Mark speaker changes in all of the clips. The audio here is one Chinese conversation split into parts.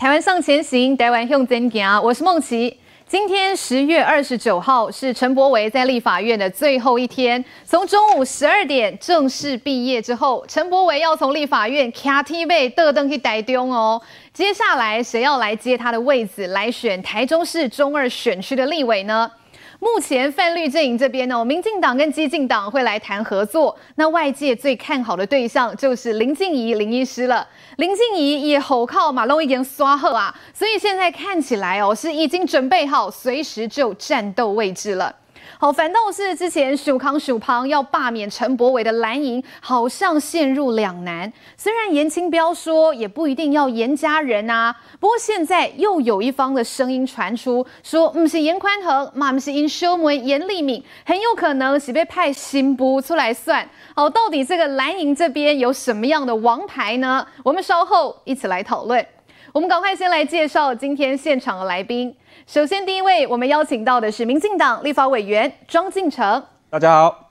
Speaker 1: 《台湾向前行》，台湾向前行，我是梦琪。今天十月二十九号是陈柏维在立法院的最后一天，从中午十二点正式毕业之后，陈柏维要从立法院卡梯位得登去台中哦。接下来谁要来接他的位子，来选台中市中二选区的立委呢？目前泛绿阵营这边呢，民进党跟激进党会来谈合作。那外界最看好的对象就是林静怡林医师了。林静怡也吼靠马龙已经刷贺啊，所以现在看起来哦，是已经准备好随时就战斗位置了。好，反倒是之前许康许庞要罢免陈柏伟的蓝营，好像陷入两难。虽然严清标说也不一定要严家人啊，不过现在又有一方的声音传出，说不是严宽恒，嘛不是因修为严立敏，很有可能是被派新部出来算。好，到底这个蓝营这边有什么样的王牌呢？我们稍后一起来讨论。我们赶快先来介绍今天现场的来宾。首先，第一位我们邀请到的是民进党立法委员庄敬诚，
Speaker 2: 大家好。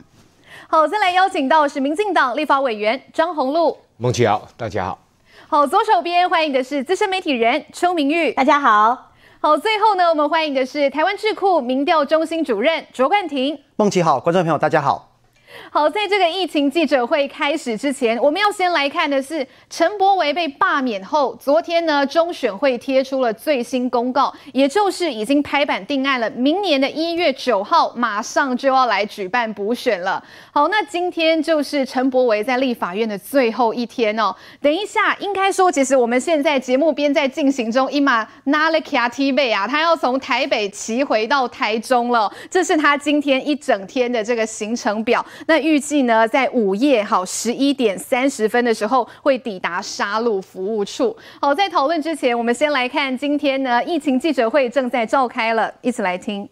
Speaker 1: 好，再来邀请到是民进党立法委员张宏禄，
Speaker 3: 孟琦好，大家好。
Speaker 1: 好，左手边欢迎的是资深媒体人邱明玉，
Speaker 4: 大家好。
Speaker 1: 好，最后呢，我们欢迎的是台湾智库民调中心主任卓冠廷，
Speaker 5: 孟琪好，观众朋友大家好。
Speaker 1: 好，在这个疫情记者会开始之前，我们要先来看的是陈柏惟被罢免后，昨天呢，中选会贴出了最新公告，也就是已经拍板定案了，明年的一月九号马上就要来举办补选了。好，那今天就是陈柏惟在立法院的最后一天哦。等一下，应该说，其实我们现在节目边在进行中，伊马纳勒卡提贝啊，他要从台北骑回到台中了，这是他今天一整天的这个行程表。那预计呢，在午夜好十一点三十分的时候会抵达沙鹿服务处。好，在讨论之前，我们先来看今天呢，疫情记者会正在召开了，一起来听。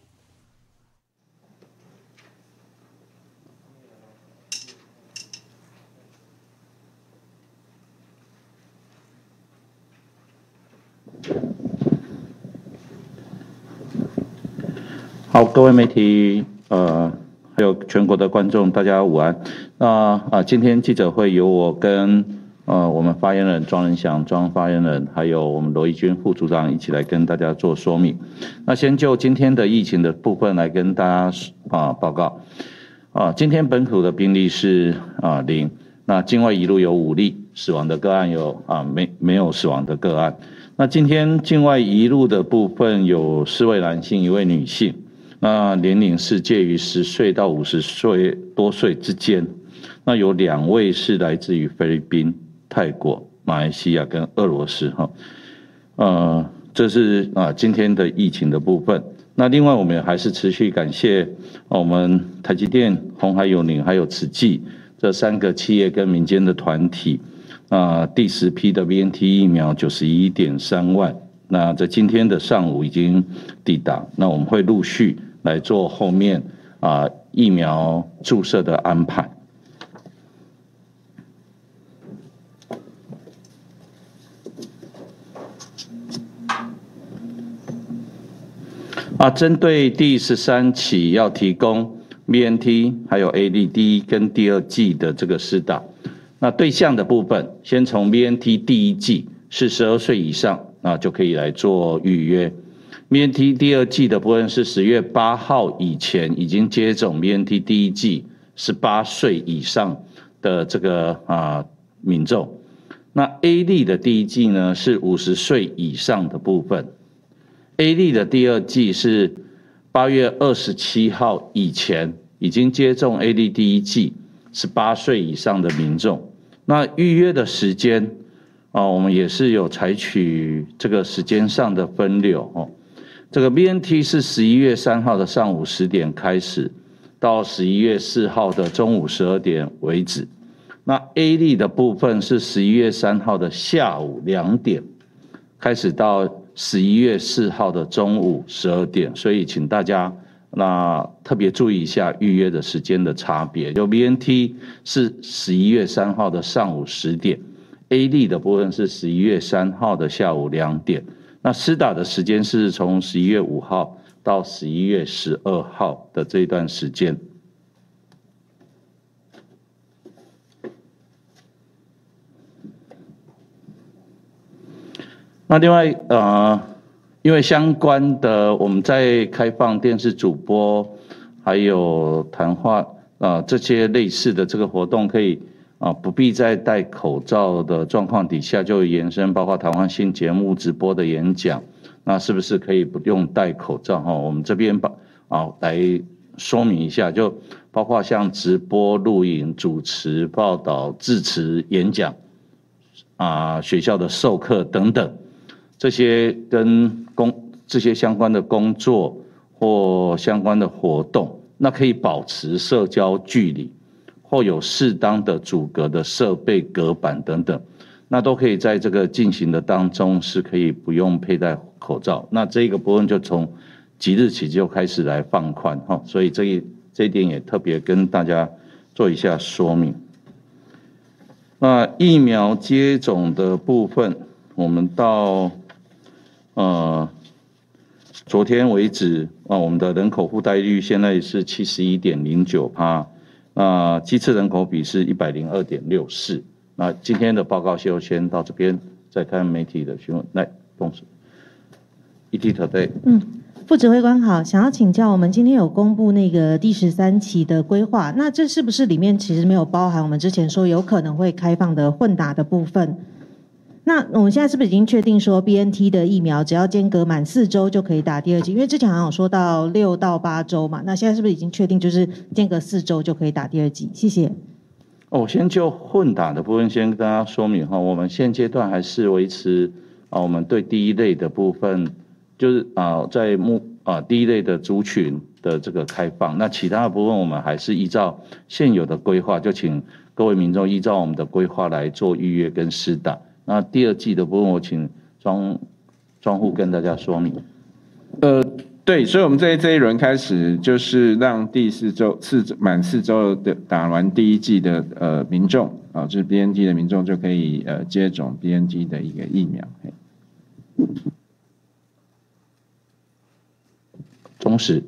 Speaker 2: 好，各位媒体，呃。还有全国的观众，大家午安。那啊，今天记者会由我跟呃我们发言人庄仁祥庄发言人，还有我们罗一军副组长一起来跟大家做说明。那先就今天的疫情的部分来跟大家啊报告。啊，今天本土的病例是啊零，那境外一路有五例，死亡的个案有啊没没有死亡的个案。那今天境外一路的部分有四位男性，一位女性。那年龄是介于十岁到五十岁多岁之间，那有两位是来自于菲律宾、泰国、马来西亚跟俄罗斯哈，呃，这是啊今天的疫情的部分。那另外我们还是持续感谢我们台积电、鸿海永宁还有慈济这三个企业跟民间的团体啊，第十批的 BNT 疫苗九十一点三万，那在今天的上午已经抵达，那我们会陆续。来做后面啊疫苗注射的安排。啊，针对第十三起要提供 BNT 还有 AD 第一跟第二季的这个施打，那对象的部分，先从 BNT 第一季是十二岁以上啊就可以来做预约。BNT 第二季的部分是十月八号以前已经接种 BNT 第一季十八岁以上的这个啊民众，那 AZ 的第一季呢是五十岁以上的部分，AZ 的第二季是八月二十七号以前已经接种 AZ 第一季十八岁以上的民众，那预约的时间啊，我们也是有采取这个时间上的分流哦。这个 BNT 是十一月三号的上午十点开始，到十一月四号的中午十二点为止。那 AZ 的部分是十一月三号的下午两点开始，到十一月四号的中午十二点。所以请大家那特别注意一下预约的时间的差别。就 BNT 是十一月三号的上午十点，AZ 的部分是十一月三号的下午两点。那施打的时间是从十一月五号到十一月十二号的这一段时间。那另外呃，因为相关的我们在开放电视主播，还有谈话啊、呃、这些类似的这个活动，可以啊、不必在戴口罩的状况底下就延伸，包括谈话性节目、直播的演讲，那是不是可以不用戴口罩哈？我们这边把啊来说明一下，就包括像直播、录影、主持、报道、致辞、演讲啊，学校的授课等等。这些跟工这些相关的工作或相关的活动，那可以保持社交距离，或有适当的阻隔的设备隔板等等，那都可以在这个进行的当中是可以不用佩戴口罩。那这个部分就从即日起就开始来放宽哈，所以这一这一点也特别跟大家做一下说明。那疫苗接种的部分，我们到。呃，昨天为止啊，我们的人口覆盖率现在是七十一点零九趴，那机次人口比是一百零二点六四。那今天的报告就先到这边，再看媒体的询问。来，动手。ETtoday。
Speaker 3: 嗯，副指挥官好，想要请教，我们今天有公布那个第十三期的规划，那这是不是里面其实没有包含我们之前说有可能会开放的混打的部分？那我们现在是不是已经确定说 BNT 的疫苗只要间隔满四周就可以打第二剂？因为之前好像有说到六到八周嘛，那现在是不是已经确定就是间隔四周就可以打第二剂？谢谢。
Speaker 2: 哦，先就混打的部分先跟大家说明哈，我们现阶段还是维持啊，我们对第一类的部分就是啊，在目啊第一类的族群的这个开放，那其他的部分我们还是依照现有的规划，就请各位民众依照我们的规划来做预约跟施打。那第二季的部分，我请庄庄户跟大家说明。
Speaker 4: 呃，对，所以，我们这这一轮开始，就是让第四周四满四周的打完第一季的呃民众啊，就是 BNT 的民众就可以呃接种 BNT 的一个疫苗。
Speaker 2: 同时。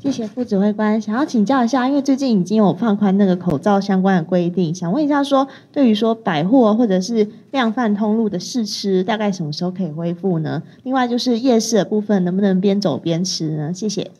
Speaker 6: 谢谢副指挥官，想要请教一下，因为最近已经有放宽那个口罩相关的规定，想问一下说，对于说百货或者是量贩通路的试吃，大概什么时候可以恢复呢？另外就是夜市的部分，能不能边走边吃呢？谢谢。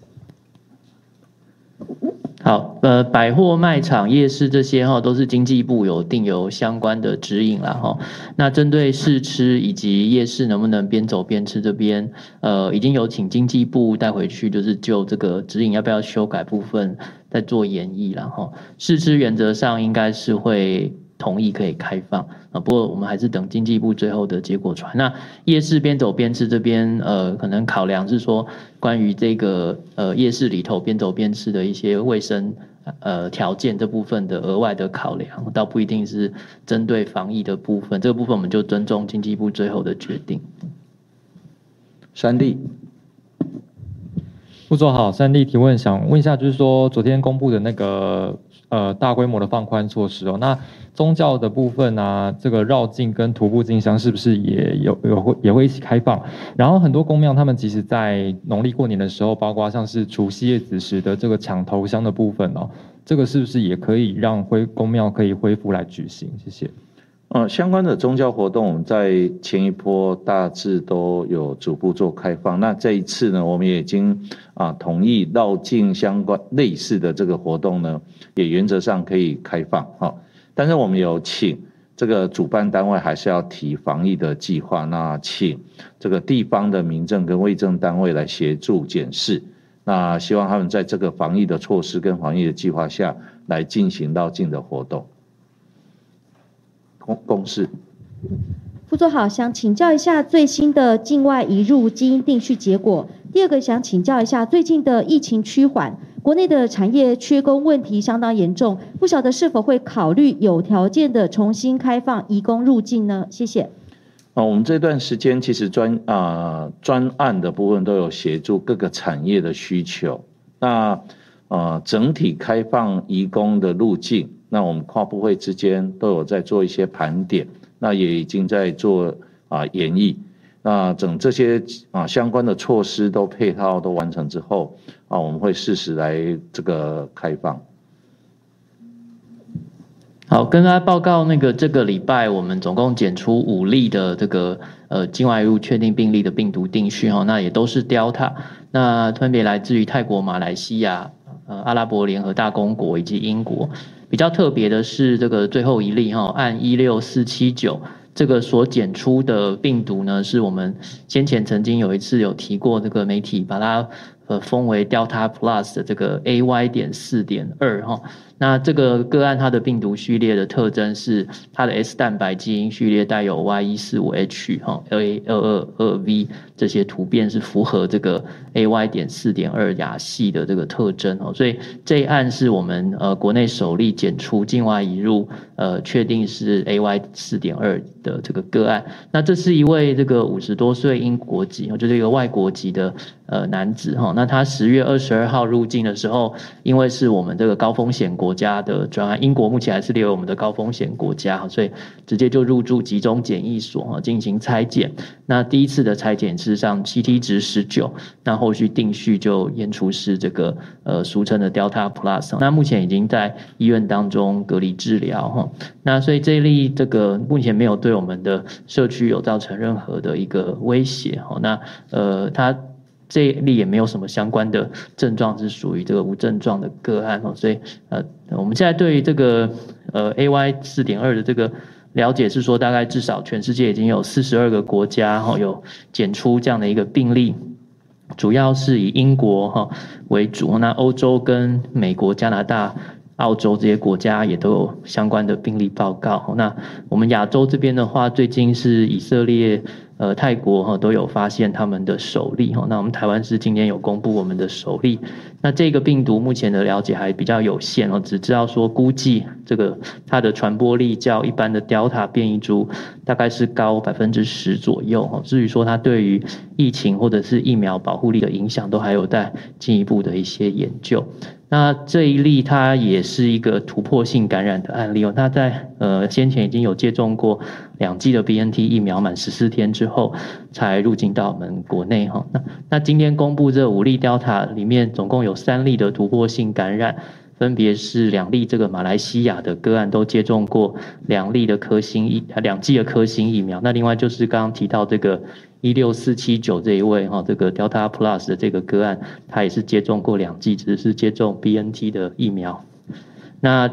Speaker 7: 好，呃，百货卖场、夜市这些哈，都是经济部有定有相关的指引啦哈。那针对试吃以及夜市能不能边走边吃这边，呃，已经有请经济部带回去，就是就这个指引要不要修改部分再做演绎了哈。试吃原则上应该是会。同意可以开放啊，不过我们还是等经济部最后的结果出来。那夜市边走边吃这边，呃，可能考量是说，关于这个呃夜市里头边走边吃的一些卫生呃条件这部分的额外的考量，倒不一定是针对防疫的部分。这个部分我们就尊重经济部最后的决定。
Speaker 2: 三弟，
Speaker 8: 副总好，三立提问，想问一下，就是说昨天公布的那个呃大规模的放宽措施哦，那。宗教的部分啊，这个绕境跟徒步进香是不是也有有会也会一起开放？然后很多宫庙他们其实，在农历过年的时候，包括像是除夕夜子时的这个抢头香的部分哦，这个是不是也可以让恢宫庙可以恢复来举行？谢谢。
Speaker 2: 呃，相关的宗教活动，我们在前一波大致都有逐步做开放。那这一次呢，我们也已经啊同意绕境相关类似的这个活动呢，也原则上可以开放哈。但是我们有请这个主办单位还是要提防疫的计划，那请这个地方的民政跟卫政单位来协助检视，那希望他们在这个防疫的措施跟防疫的计划下来进行到境的活动。公公示。
Speaker 6: 副座好，想请教一下最新的境外移入基因定序结果。第二个想请教一下最近的疫情趋缓。国内的产业缺工问题相当严重，不晓得是否会考虑有条件的重新开放移工入境呢？谢谢。
Speaker 2: 啊，我们这段时间其实专啊专案的部分都有协助各个产业的需求。那啊整体开放移工的路径，那我们跨部会之间都有在做一些盘点，那也已经在做啊演绎。那整这些啊相关的措施都配套都完成之后啊，我们会适时来这个开放。
Speaker 7: 好，跟大家报告那个这个礼拜我们总共检出五例的这个呃境外入确定病例的病毒定序哈，那也都是 Delta，那分别来自于泰国、马来西亚、呃阿拉伯联合大公国以及英国。比较特别的是这个最后一例哈，按一六四七九这个所检出的病毒呢，是我们先前曾经有一次有提过这个媒体把它呃封为 Delta Plus 的这个 AY 点四点二哈。那这个个案，它的病毒序列的特征是它的 S 蛋白基因序列带有 Y 一四五 H 哈 A 二二二 V 这些突变是符合这个 AY 点四点二亚系的这个特征哦，所以这一案是我们呃国内首例检出境外移入呃确定是 AY 四点二的这个个案。那这是一位这个五十多岁英国籍哦，就是一个外国籍的呃男子哈。那他十月二十二号入境的时候，因为是我们这个高风险国。家的专案，英国目前还是列为我们的高风险国家，所以直接就入住集中检疫所啊进行拆检。那第一次的拆检事实上 CT 值十九，那后续定序就验出是这个呃俗称的 Delta Plus。那目前已经在医院当中隔离治疗哈。那所以这一例这个目前没有对我们的社区有造成任何的一个威胁哈。那呃他。这例也没有什么相关的症状，是属于这个无症状的个案哦，所以呃，我们现在对于这个呃 AY 四点二的这个了解是说，大概至少全世界已经有四十二个国家哈有检出这样的一个病例，主要是以英国哈为主，那欧洲跟美国、加拿大、澳洲这些国家也都有相关的病例报告。那我们亚洲这边的话，最近是以色列。呃，泰国哈都有发现他们的首例哈，那我们台湾是今天有公布我们的首例。那这个病毒目前的了解还比较有限哦，只知道说估计这个它的传播力较一般的 Delta 变异株大概是高百分之十左右哈。至于说它对于疫情或者是疫苗保护力的影响，都还有待进一步的一些研究。那这一例它也是一个突破性感染的案例哦，它在呃先前已经有接种过两剂的 BNT 疫苗，满十四天之后才入境到我们国内哈。那那今天公布这五例 Delta 里面，总共有三例的突破性感染，分别是两例这个马来西亚的个案都接种过两例的科兴疫两剂的科兴疫苗，那另外就是刚刚提到这个。一六四七九这一位哈，这个 Delta Plus 的这个个案，他也是接种过两剂，只是接种 BNT 的疫苗。那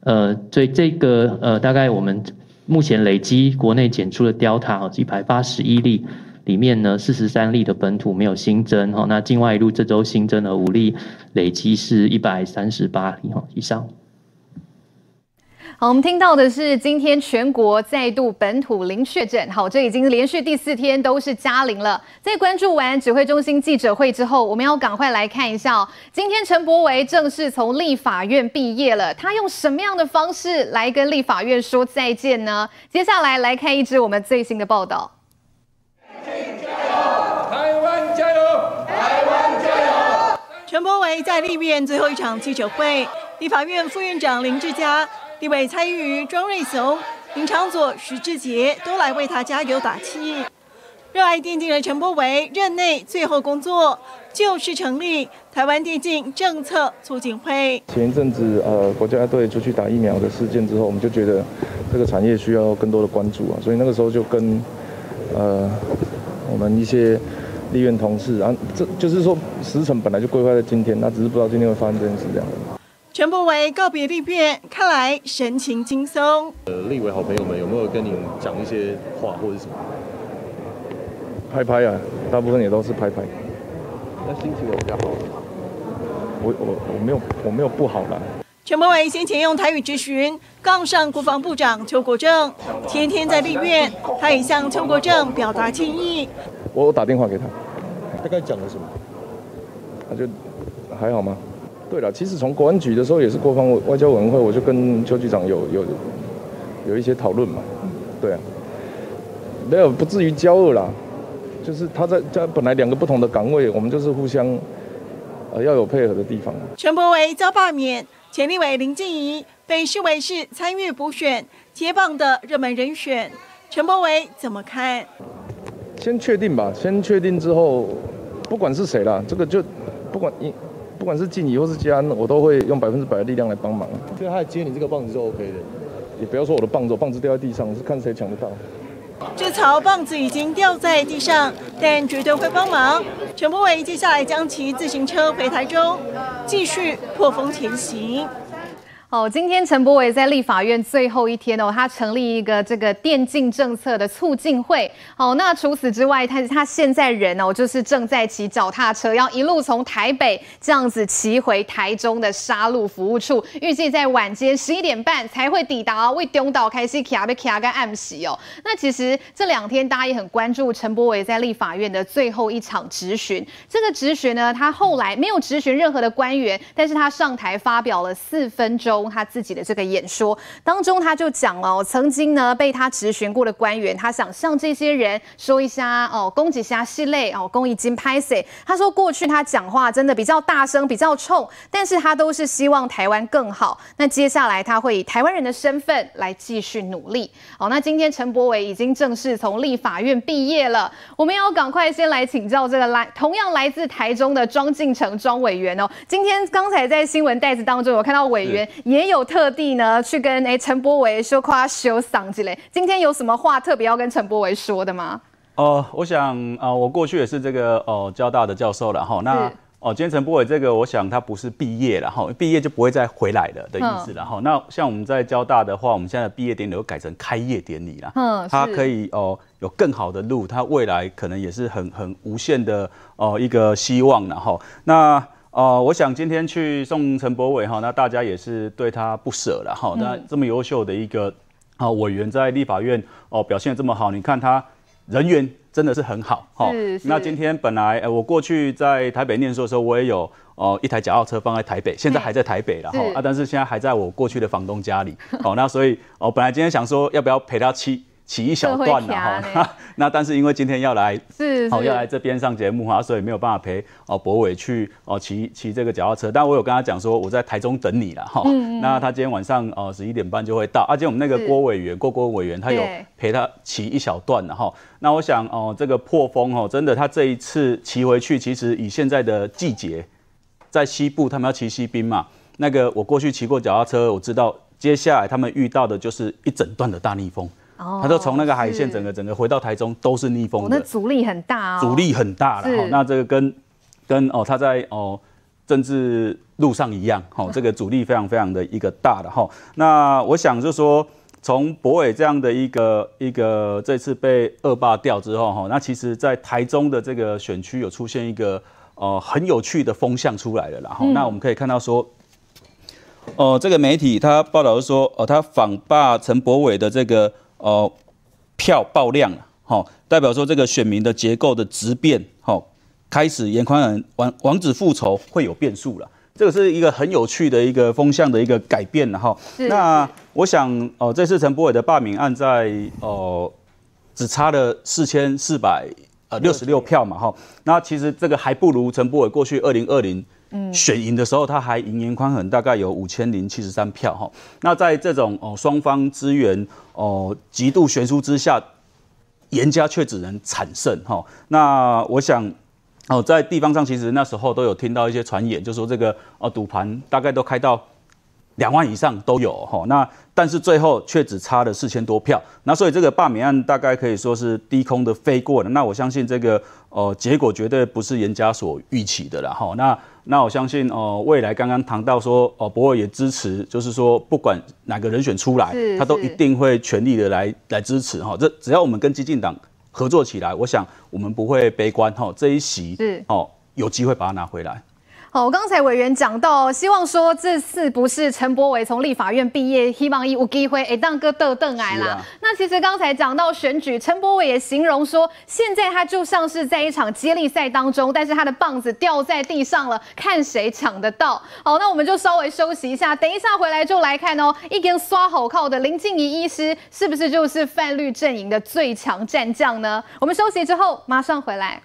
Speaker 7: 呃，所以这个呃，大概我们目前累积国内检出的 Delta 一百八十一例里面呢，四十三例的本土没有新增哈，那境外一路这周新增了五例，累积是一百三十八例哈以上。
Speaker 1: 好，我们听到的是今天全国再度本土零确诊。好，这已经连续第四天都是加零了。在关注完指挥中心记者会之后，我们要赶快来看一下哦。今天陈柏维正式从立法院毕业了，他用什么样的方式来跟立法院说再见呢？接下来来看一支我们最新的报道。
Speaker 9: 台湾加油！台湾加油！陈柏维在立院最后一场记者会，立法院副院长林志嘉。立委蔡英瑜、庄瑞雄、林昌佐、徐志杰都来为他加油打气。热爱电竞的陈柏惟任内最后工作就是成立台湾电竞政策促进会。
Speaker 10: 前一阵子呃国家队出去打疫苗的事件之后，我们就觉得这个产业需要更多的关注啊，所以那个时候就跟呃我们一些立院同事，啊这就是说时程本来就规划在今天，那只是不知道今天会发生这件事这样的
Speaker 9: 的。陈柏惟告别立院，看来神情轻松。
Speaker 11: 呃，立委好朋友们有没有跟你讲一些话或者什么？
Speaker 10: 拍拍啊，大部分也都是拍拍。
Speaker 11: 那心情有比较好？
Speaker 10: 我我我没有我没有不好啦。
Speaker 9: 陈柏惟先前用台语质询杠上国防部长邱国正，前天在立院，他也向邱国正表达歉意。
Speaker 10: 我打电话给他，
Speaker 11: 大概讲了什么？
Speaker 10: 他就还好吗？对了，其实从国安局的时候也是国防外交委员会，我就跟邱局长有有有一些讨论嘛。对啊，没有不至于交恶啦，就是他在在本来两个不同的岗位，我们就是互相呃要有配合的地方。
Speaker 9: 陈柏惟遭罢免，前立委林静怡被视为是参与补选接棒的热门人选，陈柏惟怎么看？
Speaker 10: 先确定吧，先确定之后，不管是谁啦，这个就不管不管是静怡或是佳安，我都会用百分之百的力量来帮忙。
Speaker 11: 所以他接你这个棒子就 OK 的，
Speaker 10: 也不要说我的棒子，棒子掉在地上是看谁抢得到。
Speaker 9: 这槽棒子已经掉在地上，但绝对会帮忙。陈柏伟接下来将骑自行车回台中，继续破风前行。
Speaker 1: 哦，今天陈柏伟在立法院最后一天哦，他成立一个这个电竞政策的促进会。好，那除此之外，他他现在人哦，就是正在骑脚踏车，要一路从台北这样子骑回台中的沙鹿服务处，预计在晚间十一点半才会抵达哦。为东岛开始卡被卡跟暗喜哦。那其实这两天大家也很关注陈柏伟在立法院的最后一场质询。这个质询呢，他后来没有质询任何的官员，但是他上台发表了四分钟。他自己的这个演说当中，他就讲了、哦，曾经呢被他质询过的官员，他想向这些人说一下哦，攻击下系列哦，公益金拍谢。他说过去他讲话真的比较大声，比较冲，但是他都是希望台湾更好。那接下来他会以台湾人的身份来继续努力。好，那今天陈柏伟已经正式从立法院毕业了，我们要赶快先来请教这个来同样来自台中的庄敬诚庄委员哦。今天刚才在新闻袋子当中有看到委员也有特地呢去跟哎陈柏维说夸修嗓之类，今天有什么话特别要跟陈柏维说的吗？
Speaker 12: 哦、呃，我想啊、呃，我过去也是这个哦、呃、交大的教授了哈。那哦、呃，今天陈柏伟这个，我想他不是毕业了哈，毕业就不会再回来了的意思了哈。那像我们在交大的话，我们现在的毕业典礼都改成开业典礼了。嗯，他可以哦、呃、有更好的路，他未来可能也是很很无限的哦、呃、一个希望了哈。那哦、呃，我想今天去送陈柏伟哈，那大家也是对他不舍了哈。那这么优秀的一个啊委员在立法院哦、呃、表现这么好，你看他人缘真的是很好哈。那今天本来、呃、我过去在台北念书的时候，我也有哦、呃、一台脚踏车放在台北，现在还在台北了哈啊，但是现在还在我过去的房东家里。好，那所以哦、呃，本来今天想说要不要陪他去。骑一小段了哈，那但是因为今天要来，是哦要来这边上节目哈，所以没有办法陪哦博伟去哦骑骑这个脚踏车。但我有跟他讲说我在台中等你了哈。那他今天晚上哦十一点半就会到。而且我们那个郭委员郭郭委员他有陪他骑一小段了哈。那我想哦这个破风哦真的他这一次骑回去，其实以现在的季节，在西部他们要骑西滨嘛。那个我过去骑过脚踏车，我知道接下来他们遇到的就是一整段的大逆风。他都从那个海线整个整个回到台中都是逆风的，
Speaker 1: 那阻力很大哦，
Speaker 12: 阻力很大了哈。那这个跟跟哦他在哦政治路上一样，哈，这个阻力非常非常的一个大的哈。那我想就是说，从博伟这样的一个一个这次被恶霸掉之后哈，那其实在台中的这个选区有出现一个呃很有趣的风向出来了，然后那我们可以看到说，哦这个媒体他报道是说，哦他访霸陈柏伟的这个。哦，票爆量了，好，代表说这个选民的结构的质变，好，开始严宽仁王王子复仇会有变数了，这个是一个很有趣的一个风向的一个改变了哈。那我想，哦，这次陈柏伟的罢免案在哦，只差了四千四百呃六十六票嘛，哈，那其实这个还不如陈柏伟过去二零二零。选赢的时候，他还赢颜宽很大概有五千零七十三票哈。那在这种哦双方资源哦极度悬殊之下，严家却只能惨胜哈。那我想哦，在地方上其实那时候都有听到一些传言，就说这个哦赌盘大概都开到两万以上都有哈。那但是最后却只差了四千多票。那所以这个罢免案大概可以说是低空的飞过了。那我相信这个哦结果绝对不是严家所预期的了哈。那那我相信哦，未来刚刚谈到说哦，博尔也支持，就是说不管哪个人选出来，他都一定会全力的来来支持哈。这只要我们跟激进党合作起来，我想我们不会悲观哈。这一席是哦，有机会把它拿回来。
Speaker 1: 好，刚才委员讲到，希望说这次不是陈柏伟从立法院毕业，希望一有机会哎当个豆邓来啦。啊、那其实刚才讲到选举，陈柏伟也形容说，现在他就像是在一场接力赛当中，但是他的棒子掉在地上了，看谁抢得到。好，那我们就稍微休息一下，等一下回来就来看哦，一根刷好靠的林静怡医师，是不是就是泛绿阵营的最强战将呢？我们休息之后马上回来。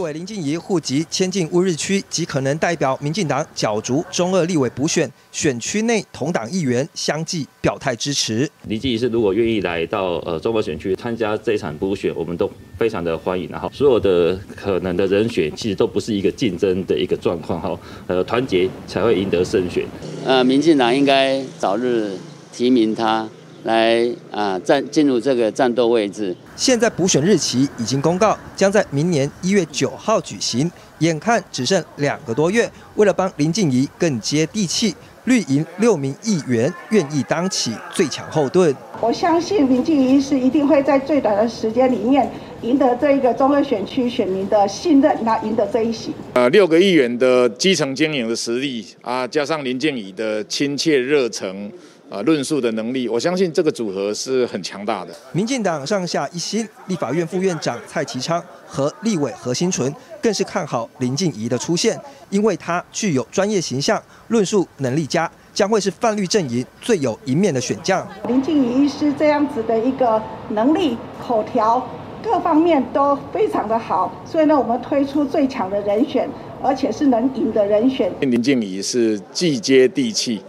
Speaker 13: 委林静怡户籍迁进乌日区，极可能代表民进党角逐中二立委补选，选区内同党议员相继表态支持。
Speaker 14: 林静怡是如果愿意来到呃中二选区参加这一场补选，我们都非常的欢迎。然后所有的可能的人选，其实都不是一个竞争的一个状况哈，呃团结才会赢得胜选。
Speaker 15: 呃，民进党应该早日提名他。来啊，战进入这个战斗位置。
Speaker 13: 现在补选日期已经公告，将在明年一月九号举行。眼看只剩两个多月，为了帮林静怡更接地气，绿营六名议员愿意当起最强后盾。
Speaker 16: 我相信林静怡是一定会在最短的时间里面赢得这一个中二选区选民的信任，那赢得这一席。
Speaker 17: 呃，六个议员的基层经营的实力啊，加上林静怡的亲切热诚。啊，论述的能力，我相信这个组合是很强大的。
Speaker 13: 民进党上下一心，立法院副院长蔡其昌和立委何新纯更是看好林静怡的出现，因为她具有专业形象，论述能力佳，将会是泛绿阵营最有一面的选将。
Speaker 16: 林静怡医师这样子的一个能力、口条各方面都非常的好，所以呢，我们推出最强的人选，而且是能赢的人选。
Speaker 17: 林静怡是既接地气。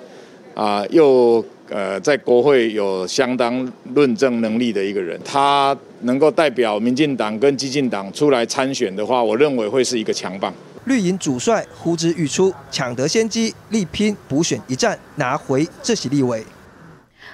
Speaker 17: 啊，又呃，在国会有相当论证能力的一个人，他能够代表民进党跟激进党出来参选的话，我认为会是一个强棒。
Speaker 13: 绿营主帅呼之欲出，抢得先机，力拼补选一战，拿回这席立委。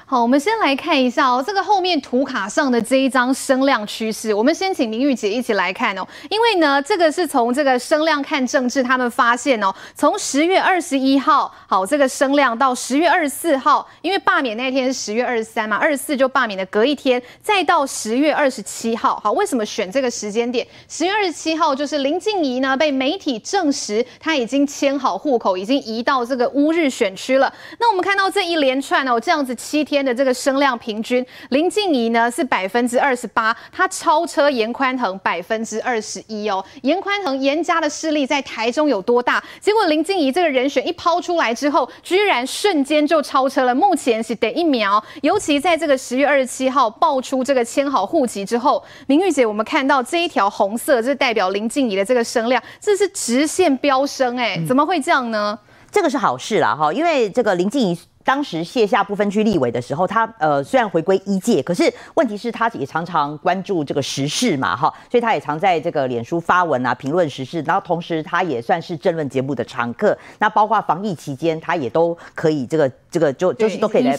Speaker 1: 好，我们先来看一下哦，这个后面图卡上的这一张声量趋势，我们先请明玉姐一起来看哦。因为呢，这个是从这个声量看政治，他们发现哦，从十月二十一号，好，这个声量到十月二十四号，因为罢免那天是十月二十三嘛，二十四就罢免的隔一天，再到十月二十七号，好，为什么选这个时间点？十月二十七号就是林静仪呢被媒体证实，他已经迁好户口，已经移到这个乌日选区了。那我们看到这一连串哦，这样子七天。的这个声量平均，林静怡呢是百分之二十八，她超车严宽恒百分之二十一哦。严宽恒严家的势力在台中有多大？结果林静怡这个人选一抛出来之后，居然瞬间就超车了。目前是得一秒，尤其在这个十月二十七号爆出这个签好户籍之后，明玉姐，我们看到这一条红色，这是代表林静怡的这个声量，这是直线飙升哎，怎么会这样呢？
Speaker 18: 这个是好事啦哈，因为这个林静仪。当时卸下不分区立委的时候，他呃虽然回归一届，可是问题是他也常常关注这个时事嘛，哈，所以他也常在这个脸书发文啊，评论时事，然后同时他也算是政论节目的常客，那包括防疫期间，他也都可以这个这个就就是都可以
Speaker 1: 来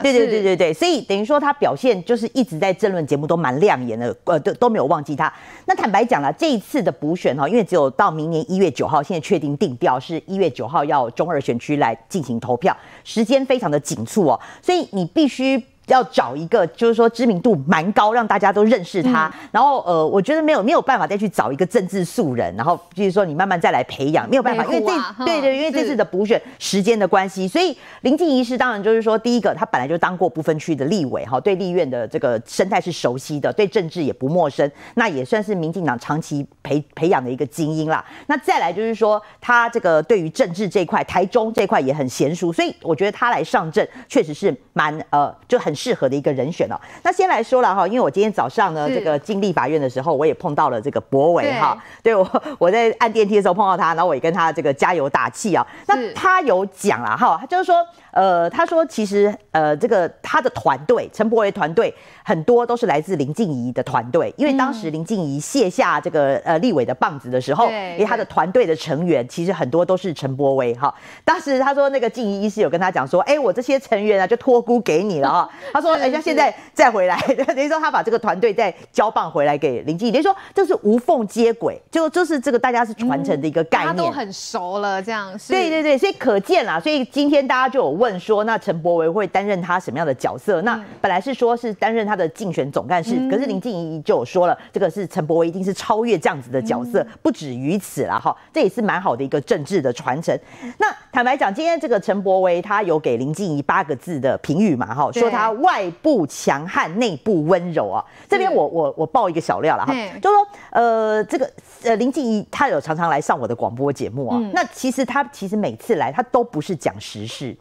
Speaker 18: 对对对对对，所以等于说他表现就是一直在政论节目都蛮亮眼的，呃都都没有忘记他。那坦白讲了，这一次的补选哈，因为只有到明年一月九号，现在确定定调是一月九号要中二选区来进行投票，时间。非常的紧促哦，所以你必须。要找一个，就是说知名度蛮高，让大家都认识他。嗯、然后呃，我觉得没有没有办法再去找一个政治素人，然后就是说你慢慢再来培养，没有办法，因为这、啊、对对，因为这次的补选时间的关系，所以林静仪是当然就是说，第一个他本来就当过不分区的立委哈，对立院的这个生态是熟悉的，对政治也不陌生，那也算是民进党长期培培养的一个精英啦。那再来就是说，他这个对于政治这块，台中这块也很娴熟，所以我觉得他来上阵确实是蛮呃就很。适合的一个人选哦。那先来说了哈，因为我今天早上呢，这个进立法院的时候，我也碰到了这个柏惟哈。对我，我在按电梯的时候碰到他，然后我也跟他这个加油打气啊。那他有讲了哈，他就是说。呃，他说其实呃，这个他的团队陈柏惟团队很多都是来自林静怡的团队，因为当时林静怡卸下这个呃立委的棒子的时候，因为他的团队的成员其实很多都是陈柏惟哈。当时他说那个静怡医师有跟他讲说，哎，我这些成员啊就托孤给你了哈。他说，哎，那现在再回来，等于说他把这个团队再交棒回来给林静怡，等于说这是无缝接轨，就就是这个大家是传承的一个概念，
Speaker 1: 他都很熟了这样
Speaker 18: 是。对对对，所以可见啦，所以今天大家就有。问说，那陈柏维会担任他什么样的角色？那本来是说是担任他的竞选总干事，可是林静怡就有说了，这个是陈柏维一定是超越这样子的角色，不止于此了哈。这也是蛮好的一个政治的传承。那坦白讲，今天这个陈柏维他有给林静怡八个字的评语嘛哈，说他外部强悍，内部温柔啊。这边我我我爆一个小料了哈，就说呃这个呃林静怡她有常常来上我的广播节目啊，那其实她其实每次来她都不是讲时事。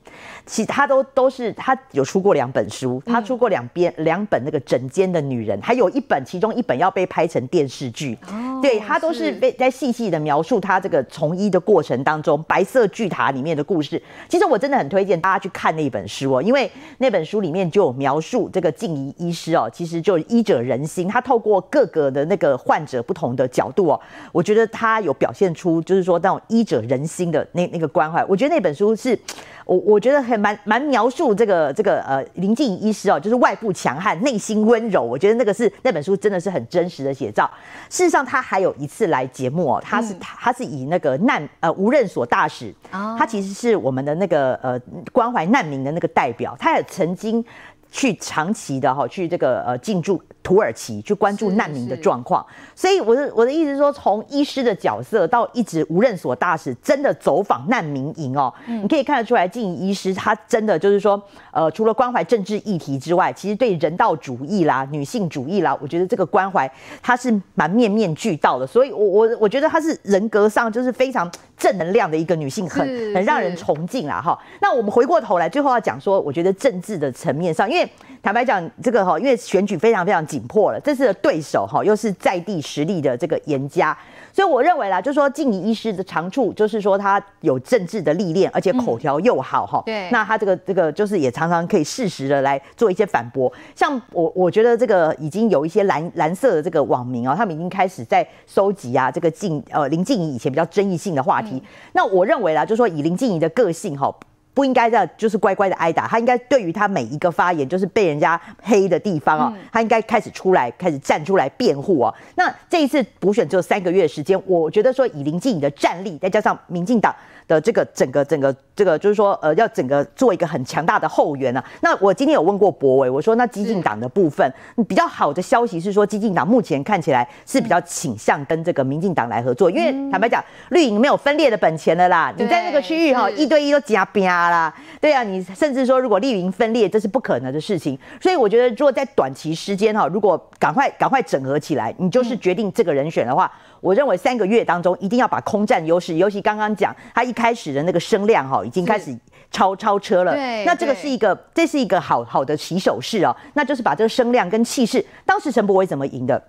Speaker 18: 其他都都是她有出过两本书，她出过两边两本那个《枕间的女人》，还有一本，其中一本要被拍成电视剧。哦对她都是被在细细的描述她这个从医的过程当中，《白色巨塔》里面的故事。其实我真的很推荐大家去看那本书哦，因为那本书里面就有描述这个静怡医师哦，其实就医者仁心，他透过各个的那个患者不同的角度哦，我觉得他有表现出就是说那种医者仁心的那那个关怀。我觉得那本书是。我我觉得很蛮蛮描述这个这个呃林静怡医师哦，就是外部强悍，内心温柔。我觉得那个是那本书真的是很真实的写照。事实上，他还有一次来节目哦，他是、嗯、他是以那个难呃无任所大使，哦、他其实是我们的那个呃关怀难民的那个代表，他也曾经。去长期的哈，去这个呃进驻土耳其，去关注难民的状况。所以我的我的意思是说，从医师的角色到一直无任所大使，真的走访难民营哦，嗯、你可以看得出来，静怡医师他真的就是说，呃，除了关怀政治议题之外，其实对人道主义啦、女性主义啦，我觉得这个关怀他是蛮面面俱到的。所以我，我我我觉得他是人格上就是非常正能量的一个女性，很很让人崇敬啦哈。那我们回过头来，最后要讲说，我觉得政治的层面上，因为坦白讲，这个哈，因为选举非常非常紧迫了，这次的对手哈又是在地实力的这个严家，所以我认为啦，就是说静怡医师的长处就是说他有政治的历练，而且口条又好哈。对，那他这个这个就是也常常可以适时的来做一些反驳。像我我觉得这个已经有一些蓝蓝色的这个网民啊，他们已经开始在收集啊这个静呃林静怡以前比较争议性的话题。那我认为啦，就是说以林静怡的个性哈。不应该这样，就是乖乖的挨打。他应该对于他每一个发言，就是被人家黑的地方哦，他应该开始出来，开始站出来辩护哦。那这一次补选只有三个月时间，我觉得说以林静怡的战力，再加上民进党的这个整个整个这个，就是说呃，要整个做一个很强大的后援啊。那我今天有问过博伟，我说那激进党的部分比较好的消息是说，激进党目前看起来是比较倾向跟这个民进党来合作，因为坦白讲，绿营没有分裂的本钱了啦。你在那个区域哈，一对一都加边啦，对啊，你甚至说如果绿营分裂，这是不可能的事情。所以我觉得，如果在短期时间哈，如果赶快赶快整合起来，你就是决定这个人选的话，我认为三个月当中一定要把空战优势，尤其刚刚讲他一开始的那个声量哈，已经开始超超车了。对，那这个是一个，这是一个好好的起手式哦，那就是把这个声量跟气势，当时陈柏伟怎么赢的？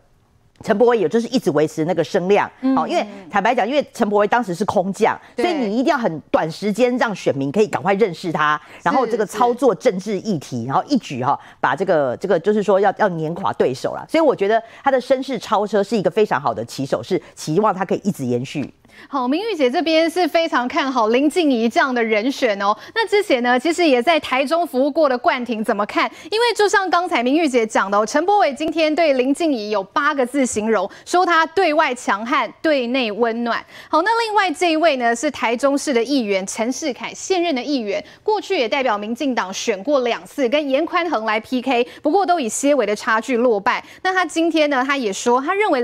Speaker 18: 陈柏惟也就是一直维持那个声量，好、嗯，因为坦白讲，因为陈柏惟当时是空降，所以你一定要很短时间让选民可以赶快认识他，然后这个操作政治议题，然后一举哈把这个这个就是说要要碾垮对手了，所以我觉得他的声势超车是一个非常好的起手式，是期望他可以一直延续。
Speaker 1: 好，明玉姐这边是非常看好林静怡这样的人选哦。那之前呢，其实也在台中服务过的冠廷怎么看？因为就像刚才明玉姐讲的哦，陈柏伟今天对林静怡有八个字形容，说她对外强悍，对内温暖。好，那另外这一位呢，是台中市的议员陈世凯，现任的议员，过去也代表民进党选过两次，跟严宽恒来 PK，不过都以些微的差距落败。那他今天呢，他也说，他认为。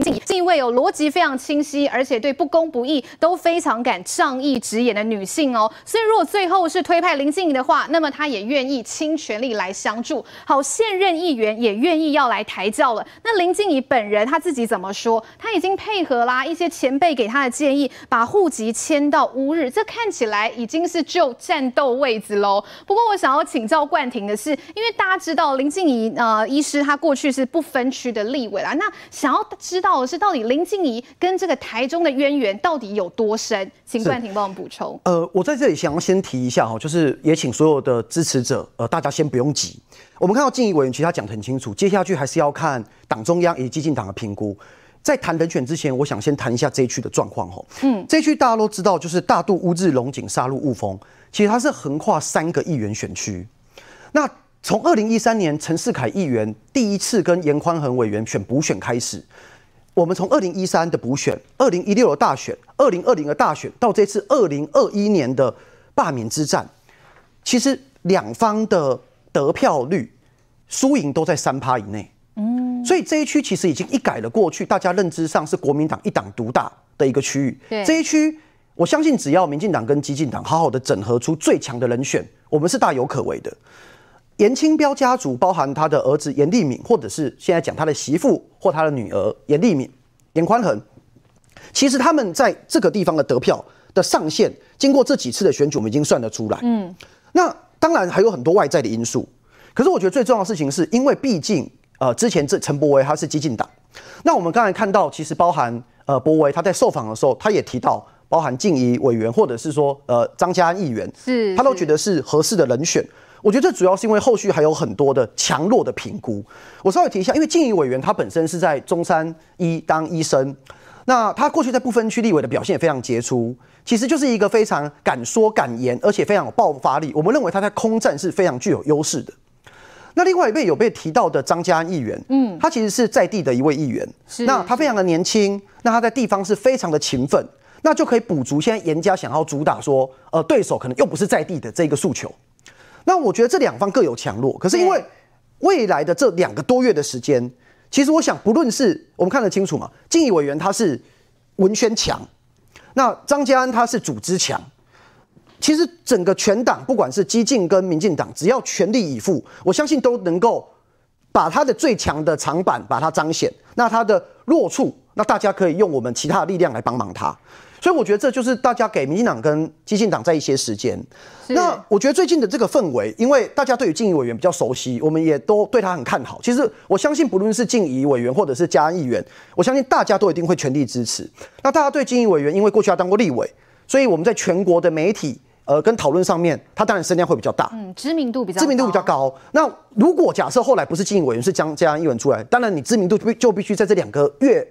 Speaker 1: 这一位有逻辑非常清晰，而且对不公不义都非常敢仗义直言的女性哦。所以如果最后是推派林静仪的话，那么她也愿意倾全力来相助。好，现任议员也愿意要来抬轿了。那林静仪本人她自己怎么说？她已经配合啦一些前辈给她的建议，把户籍迁到乌日，这看起来已经是就战斗位置喽。不过我想要请教冠廷的是，因为大家知道林静仪呃医师她过去是不分区的立委啦，那想要知道的是，到底林静怡跟这个台中的渊源到底有多深？请冠廷帮我们补充。
Speaker 5: 呃，我在这里想要先提一下哈，就是也请所有的支持者，呃，大家先不用急。我们看到静怡委员其实他讲得很清楚，接下去还是要看党中央以及基进党的评估。在谈人选之前，我想先谈一下这一区的状况哈。嗯，这一区大家都知道，就是大肚、乌日、龙井、沙鹿、雾峰，其实它是横跨三个议员选区。那从二零一三年陈世凯议员第一次跟严宽恒委员选补选开始。我们从二零一三的补选、二零一六的大选、二零二零的大选，到这次二零二一年的罢免之战，其实两方的得票率、输赢都在三趴以内。嗯，所以这一区其实已经一改了过去大家认知上是国民党一党独大的一个区域。对，这一区我相信只要民进党跟激进党好好的整合出最强的人选，我们是大有可为的。颜清标家族包含他的儿子严立敏，或者是现在讲他的媳妇或他的女儿严立敏、严宽恒，其实他们在这个地方的得票的上限，经过这几次的选举，我们已经算得出来。嗯，那当然还有很多外在的因素，可是我觉得最重要的事情是因为毕竟呃之前这陈柏维他是激进党，那我们刚才看到，其实包含呃柏维他在受访的时候，他也提到，包含静怡委员或者是说呃张家安议员，
Speaker 1: 是
Speaker 5: 他都觉得是合适的人选。我觉得这主要是因为后续还有很多的强弱的评估。我稍微提一下，因为静怡委员他本身是在中山医当医生，那他过去在不分区立委的表现也非常杰出，其实就是一个非常敢说敢言，而且非常有爆发力。我们认为他在空战是非常具有优势的。那另外一位有被提到的张家安议员，嗯，他其实是在地的一位议员，是那他非常的年轻，那他在地方是非常的勤奋，那就可以补足现在严家想要主打说，呃，对手可能又不是在地的这个诉求。那我觉得这两方各有强弱，可是因为未来的这两个多月的时间，其实我想不论是我们看得清楚嘛，静仪委员他是文宣强，那张家安他是组织强，其实整个全党不管是激进跟民进党，只要全力以赴，我相信都能够把他的最强的长板把它彰显，那他的弱处，那大家可以用我们其他的力量来帮忙他。所以我觉得这就是大家给民进党跟激进党在一些时间。那我觉得最近的这个氛围，因为大家对于静怡委员比较熟悉，我们也都对他很看好。其实我相信，不论是静怡委员或者是嘉安议员，我相信大家都一定会全力支持。那大家对静怡委员，因为过去他当过立委，所以我们在全国的媒体呃跟讨论上面，他当然声量会比较大，
Speaker 1: 嗯，知名度比较
Speaker 5: 知名度比较高。那如果假设后来不是静仪委员，是江家安议员出来，当然你知名度就必须在这两个月。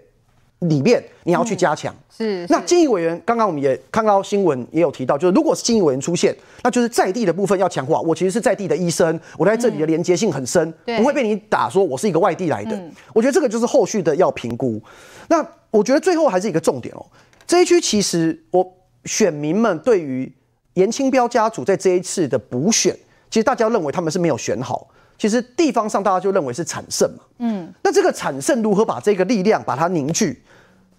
Speaker 5: 里面你要去加强、
Speaker 1: 嗯，是，
Speaker 5: 那静仪委员刚刚我们也看到新闻也有提到，就是如果是静仪委员出现，那就是在地的部分要强化。我其实是在地的医生，我在这里的连接性很深，嗯、不会被你打说我是一个外地来的、嗯。我觉得这个就是后续的要评估。那我觉得最后还是一个重点哦，这一区其实我选民们对于颜清标家族在这一次的补选，其实大家认为他们是没有选好。其实地方上大家就认为是产胜嘛，嗯，那这个产胜如何把这个力量把它凝聚？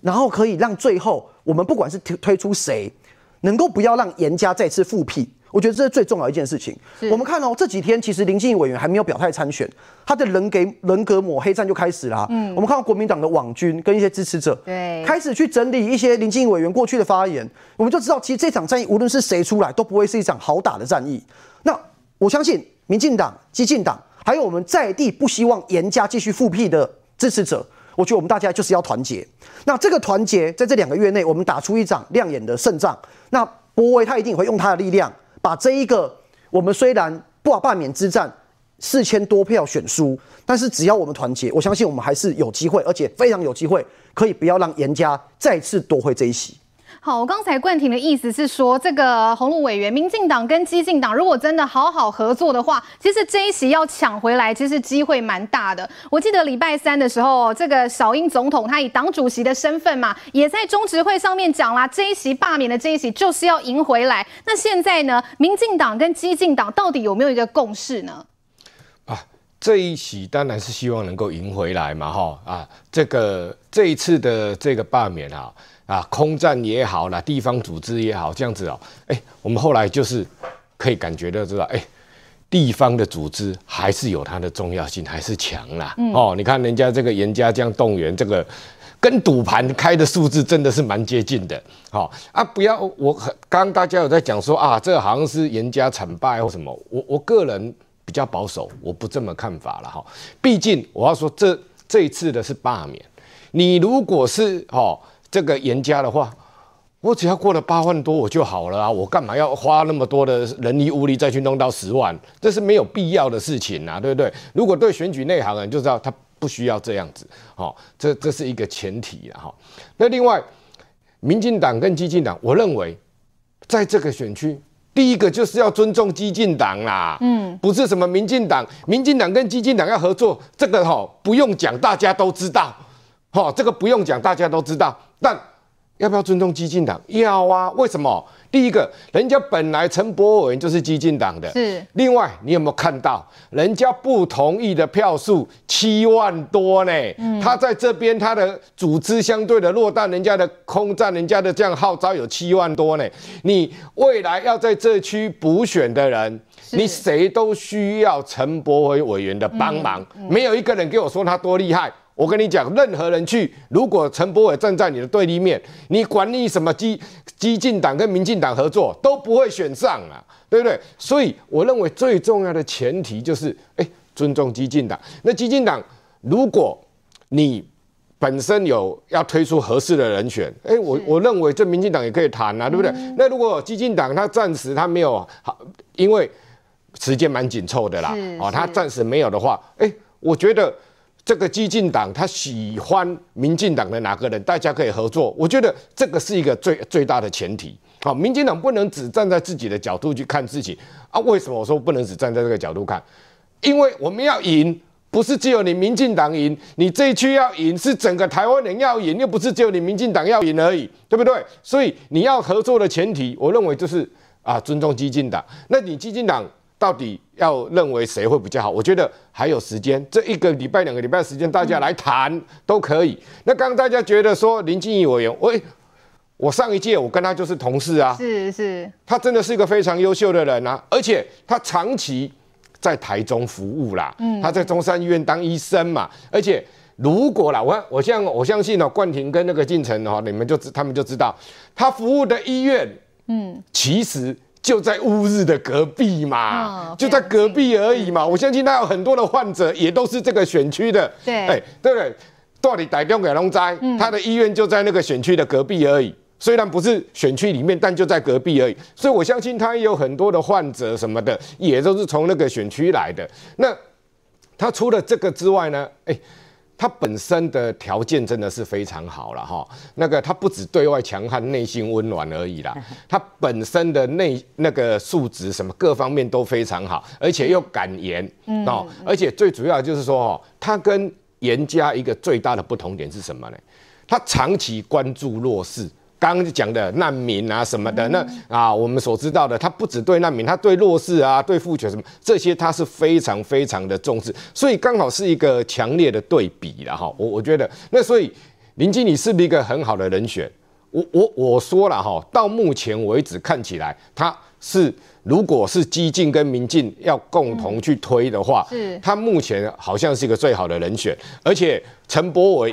Speaker 5: 然后可以让最后我们不管是推推出谁，能够不要让严家再次复辟，我觉得这是最重要一件事情。我们看哦，这几天其实林静仪委员还没有表态参选，他的人给人格抹黑战就开始了。嗯，我们看到国民党的网军跟一些支持者，对，开始去整理一些林静仪委员过去的发言，我们就知道，其实这场战役无论是谁出来，都不会是一场好打的战役。那我相信民进党、激进党，还有我们在地不希望严家继续复辟的支持者。我觉得我们大家就是要团结。那这个团结在这两个月内，我们打出一场亮眼的胜仗。那柏惟他一定会用他的力量，把这一个我们虽然不罢免之战四千多票选输，但是只要我们团结，我相信我们还是有机会，而且非常有机会，可以不要让严家再次夺回这一席。
Speaker 1: 好，我刚才冠廷的意思是说，这个鸿路委员，民进党跟激进党如果真的好好合作的话，其实这一席要抢回来，其实机会蛮大的。我记得礼拜三的时候，这个小英总统他以党主席的身份嘛，也在中执会上面讲啦，这一席罢免的这一席就是要赢回来。那现在呢，民进党跟激进党到底有没有一个共识呢？
Speaker 19: 啊，这一席当然是希望能够赢回来嘛，哈啊，这个这一次的这个罢免啊。啊，空战也好啦，地方组织也好，这样子哦，哎，我们后来就是可以感觉到知道，哎，地方的组织还是有它的重要性，还是强啦。嗯、哦，你看人家这个严家这样动员，这个跟赌盘开的数字真的是蛮接近的。好、哦、啊，不要我刚刚大家有在讲说啊，这好像是严家惨败或什么，我我个人比较保守，我不这么看法了哈、哦。毕竟我要说这这一次的是罢免，你如果是哦。这个严家的话，我只要过了八万多我就好了啊！我干嘛要花那么多的人力物力再去弄到十万？这是没有必要的事情啊，对不对？如果对选举内行人就知道他不需要这样子，好，这这是一个前提了哈。那另外，民进党跟激进党，我认为在这个选区，第一个就是要尊重激进党啦，嗯，不是什么民进党，民进党跟激进党要合作，这个哈不用讲，大家都知道。好、哦，这个不用讲，大家都知道。但要不要尊重激进党？要啊！为什么？第一个，人家本来陈柏文就是激进党的。是。另外，你有没有看到人家不同意的票数七万多呢？嗯。他在这边，他的组织相对的落单人家的空战，人家的这样号召有七万多呢。你未来要在这区补选的人，你谁都需要陈柏惟委员的帮忙。嗯嗯。没有一个人给我说他多厉害。我跟你讲，任何人去，如果陈柏伟站在你的对立面，你管你什么激激进党跟民进党合作，都不会选上啊，对不对？所以我认为最重要的前提就是，哎，尊重激进党。那激进党，如果你本身有要推出合适的人选，哎，我我认为这民进党也可以谈啊，对不对？嗯、那如果激进党他暂时他没有好，因为时间蛮紧凑的啦，哦，他暂时没有的话，哎，我觉得这个激进党他喜欢民进党的哪个人，大家可以合作，我觉得这个是一个最最大的前提。好，民进党不能只站在自己的角度去看事情啊？为什么我说不能只站在这个角度看？因为我们要赢。不是只有你民进党赢，你这一区要赢，是整个台湾人要赢，又不是只有你民进党要赢而已，对不对？所以你要合作的前提，我认为就是啊，尊重激进党。那你激进党到底要认为谁会比较好？我觉得还有时间，这一个礼拜、两个礼拜时间，大家来谈都可以。那刚刚大家觉得说林静怡委员，喂，我上一届我跟他就是同事啊，
Speaker 1: 是是，
Speaker 19: 他真的是一个非常优秀的人啊，而且他长期。在台中服务啦，嗯他在中山医院当医生嘛，而且如果啦，我我相我相信哦，冠廷跟那个进程哦，你们就知他们就知道，他服务的医院，嗯，其实就在乌日的隔壁嘛，就在隔壁而已嘛，我相信他有很多的患者也都是这个选区的，对，哎，对不对？到底台中给龙灾，他的医院就在那个选区的隔壁而已。虽然不是选区里面，但就在隔壁而已，所以我相信他也有很多的患者什么的，也都是从那个选区来的。那他除了这个之外呢？哎，他本身的条件真的是非常好了哈。那个他不止对外强悍，内心温暖而已啦。他本身的内那个素质什么各方面都非常好，而且又敢言哦。而且最主要就是说哦，他跟严家一个最大的不同点是什么呢？他长期关注弱势。刚刚讲的难民啊什么的，那啊我们所知道的，他不只对难民，他对弱势啊、对妇权什么这些，他是非常非常的重视，所以刚好是一个强烈的对比了哈。我我觉得，那所以林经理是不是一个很好的人选？我我我说了哈，到目前为止看起来，他是如果是激进跟民进要共同去推的话，是他目前好像是一个最好的人选，而且陈柏惟。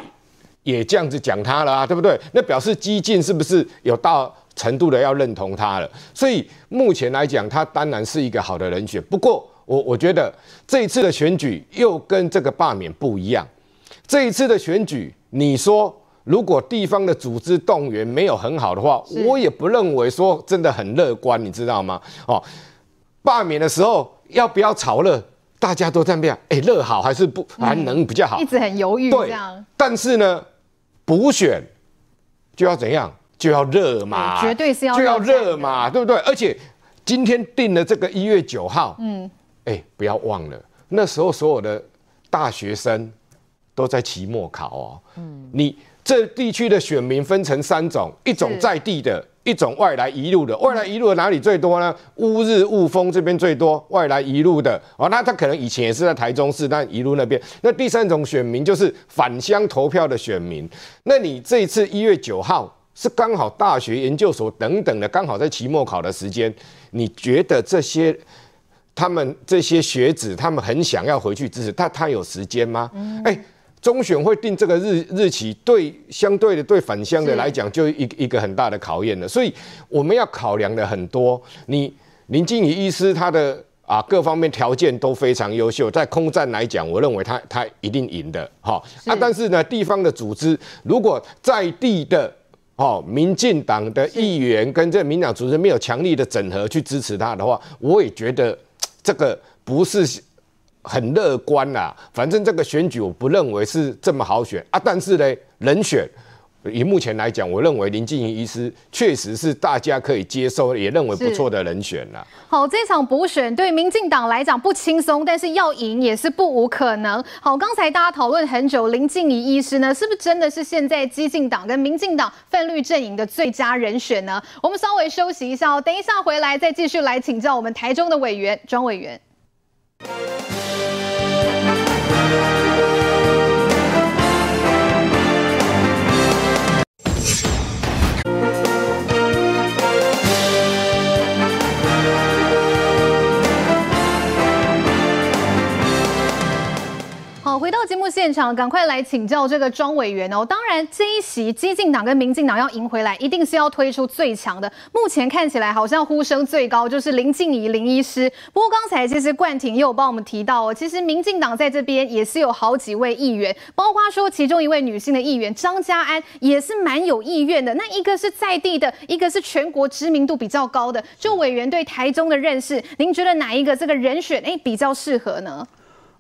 Speaker 19: 也这样子讲他了啊，对不对？那表示激进是不是有到程度的要认同他了？所以目前来讲，他当然是一个好的人选。不过我我觉得这一次的选举又跟这个罢免不一样。这一次的选举，你说如果地方的组织动员没有很好的话，我也不认为说真的很乐观，你知道吗？哦，罢免的时候要不要炒热？大家都在那边，哎，热好还是不还能比较好？
Speaker 1: 一直很犹豫，
Speaker 19: 对，但是呢？补选就要怎样？就要热嘛，
Speaker 1: 绝对是要
Speaker 19: 就要热嘛，对不对？而且今天定了这个一月九号，嗯，哎，不要忘了，那时候所有的大学生都在期末考哦，嗯，你这地区的选民分成三种，一种在地的。一种外来移入的，外来移入的哪里最多呢？乌日雾峰这边最多外来移入的哦，那他可能以前也是在台中市，但移入那边。那第三种选民就是返乡投票的选民。那你这一次一月九号是刚好大学研究所等等的，刚好在期末考的时间，你觉得这些他们这些学子他们很想要回去支持，他他有时间吗？哎、嗯。中选会定这个日日期，对相对的对返乡的来讲，就一一个很大的考验了。所以我们要考量的很多。你林静仪医师他的啊各方面条件都非常优秀，在空战来讲，我认为他他一定赢的哈。啊，但是呢，地方的组织如果在地的哦，民进党的议员跟这民党组织没有强力的整合去支持他的话，我也觉得这个不是。很乐观啦，反正这个选举我不认为是这么好选啊。但是呢，人选以目前来讲，我认为林静仪医师确实是大家可以接受，也认为不错的人选啦。
Speaker 1: 好，这场补选对民进党来讲不轻松，但是要赢也是不无可能。好，刚才大家讨论很久，林静仪医师呢，是不是真的是现在激进党跟民进党泛绿阵营的最佳人选呢？我们稍微休息一下哦，等一下回来再继续来请教我们台中的委员庄委员。回到节目。现场，赶快来请教这个庄委员哦。当然，这一席激进党跟民进党要赢回来，一定是要推出最强的。目前看起来好像呼声最高就是林静怡林医师。不过刚才其实冠廷也有帮我们提到哦，其实民进党在这边也是有好几位议员，包括说其中一位女性的议员张家安也是蛮有意愿的。那一个是在地的，一个是全国知名度比较高的。就委员对台中的认识，您觉得哪一个这个人选哎比较适合呢？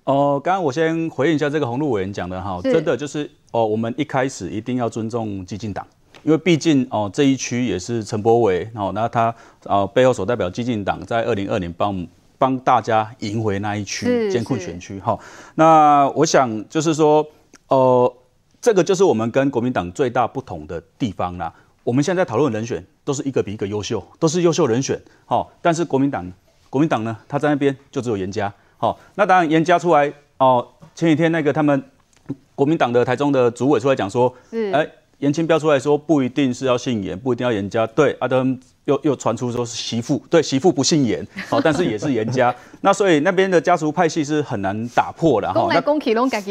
Speaker 12: 哦，刚刚我先回应一下这个洪路委员讲的哈，真的就是哦，我们一开始一定要尊重激进党，因为毕竟哦这一区也是陈柏伟哦，那他哦背后所代表激进党在二零二零帮帮大家赢回那一区艰困选区哈。那我想就是说，呃，这个就是我们跟国民党最大不同的地方啦。我们现在讨论人选都是一个比一个优秀，都是优秀人选，好，但是国民党国民党呢，他在那边就只有严家。好，那当然严家出来哦。前几天那个他们国民党的台中的主委出来讲说，是哎，严清标出来说不一定是要姓严，不一定要严家。对，阿德又又传出说是媳妇，对，媳妇不姓严，好，但是也是严家。那所以那边的家族派系是很难打破的哈。那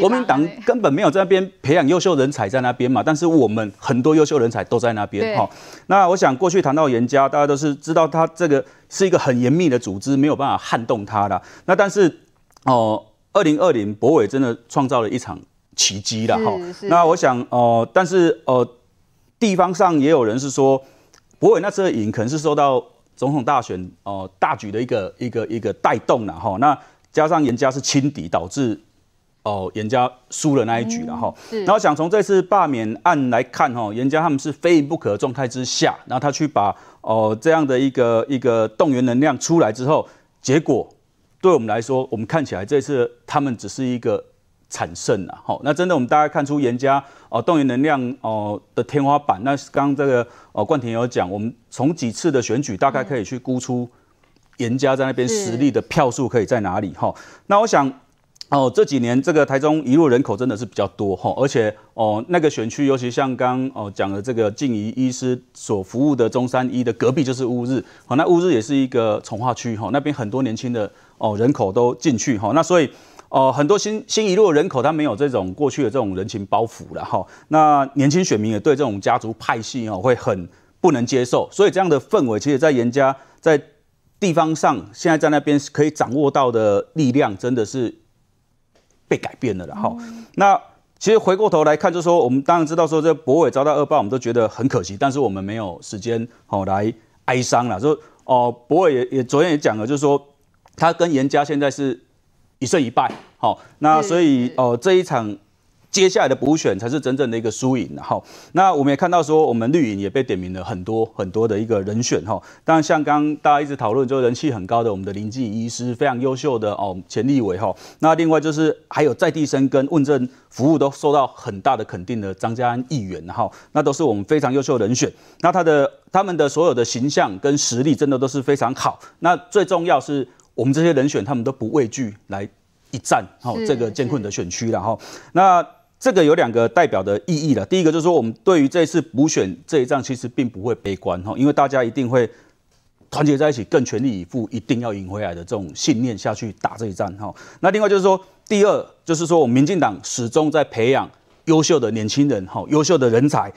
Speaker 12: 国民党根本没有在那边培养优秀人才在那边嘛，但是我们很多优秀人才都在那边哈。那我想过去谈到严家，大家都是知道他这个。是一个很严密的组织，没有办法撼动他的。那但是，哦，二零二零博伟真的创造了一场奇迹了哈。那我想，哦、呃，但是，呃，地方上也有人是说，博伟那次的赢可能是受到总统大选哦、呃、大局的一个一个一个带动了哈。那加上人家是轻敌，导致哦人家输了那一局了哈。然后想从这次罢免案来看哈，颜家他们是非赢不可的状态之下，然后他去把。哦，这样的一个一个动员能量出来之后，结果对我们来说，我们看起来这次他们只是一个惨胜啊。好，那真的我们大家看出颜家哦动员能量哦的天花板。那刚刚这个哦冠廷有讲，我们从几次的选举大概可以去估出颜家在那边实力的票数可以在哪里哈。那我想。哦，这几年这个台中移入人口真的是比较多哈，而且哦那个选区，尤其像刚哦讲的这个静仪医师所服务的中山医的隔壁就是乌日，好，那乌日也是一个重划区哈，那边很多年轻的哦人口都进去哈，那所以哦很多新新移入人口他没有这种过去的这种人情包袱了哈，那年轻选民也对这种家族派系哦会很不能接受，所以这样的氛围其实在严家在地方上现在在那边可以掌握到的力量真的是。被改变了，的哈，那其实回过头来看，就是说我们当然知道说这博伟遭到恶报，我们都觉得很可惜，但是我们没有时间好来哀伤了。说哦，博伟也也昨天也讲了，就是说他跟严家现在是一胜一败，好，那所以哦这一场。接下来的补选才是真正的一个输赢，哈。那我们也看到说，我们绿营也被点名了很多很多的一个人选，哈。当然，像刚刚大家一直讨论，就人气很高的我们的林静仪医师，非常优秀的哦钱立伟，哈。那另外就是还有在地生跟问政服务都受到很大的肯定的张家安议员，哈。那都是我们非常优秀的人选。那他的他们的所有的形象跟实力真的都是非常好。那最重要是我们这些人选，他们都不畏惧来一战，哈，这个艰困的选区，然后那。这个有两个代表的意义了。第一个就是说，我们对于这次补选这一仗，其实并不会悲观哈，因为大家一定会团结在一起，更全力以赴，一定要赢回来的这种信念下去打这一仗哈。那另外就是说，第二就是说，我们民进党始终在培养优秀的年轻人哈，优秀的人才，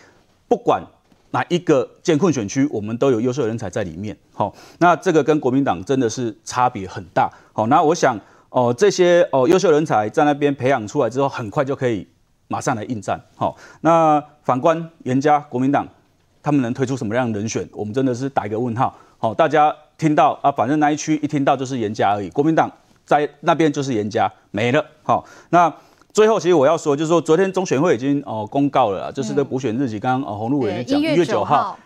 Speaker 12: 不管哪一个艰困选区，我们都有优秀人才在里面。好，那这个跟国民党真的是差别很大。好，那我想哦，这些哦优秀人才在那边培养出来之后，很快就可以。马上来应战，好。那反观严家国民党，他们能推出什么样的人选？我们真的是打一个问号。好，大家听到啊，反正那一区一听到就是严家而已。国民党在那边就是严家没了。好，那最后其实我要说，就是说昨天中选会已经哦公告了，就是这补选日期，刚刚哦鸿路委员讲一月九号，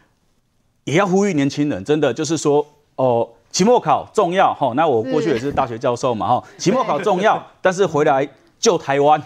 Speaker 12: 也要呼吁年轻人，真的就是说哦，期末考重要哈。那我过去也是大学教授嘛哈，期末考重要，但是回来救台湾。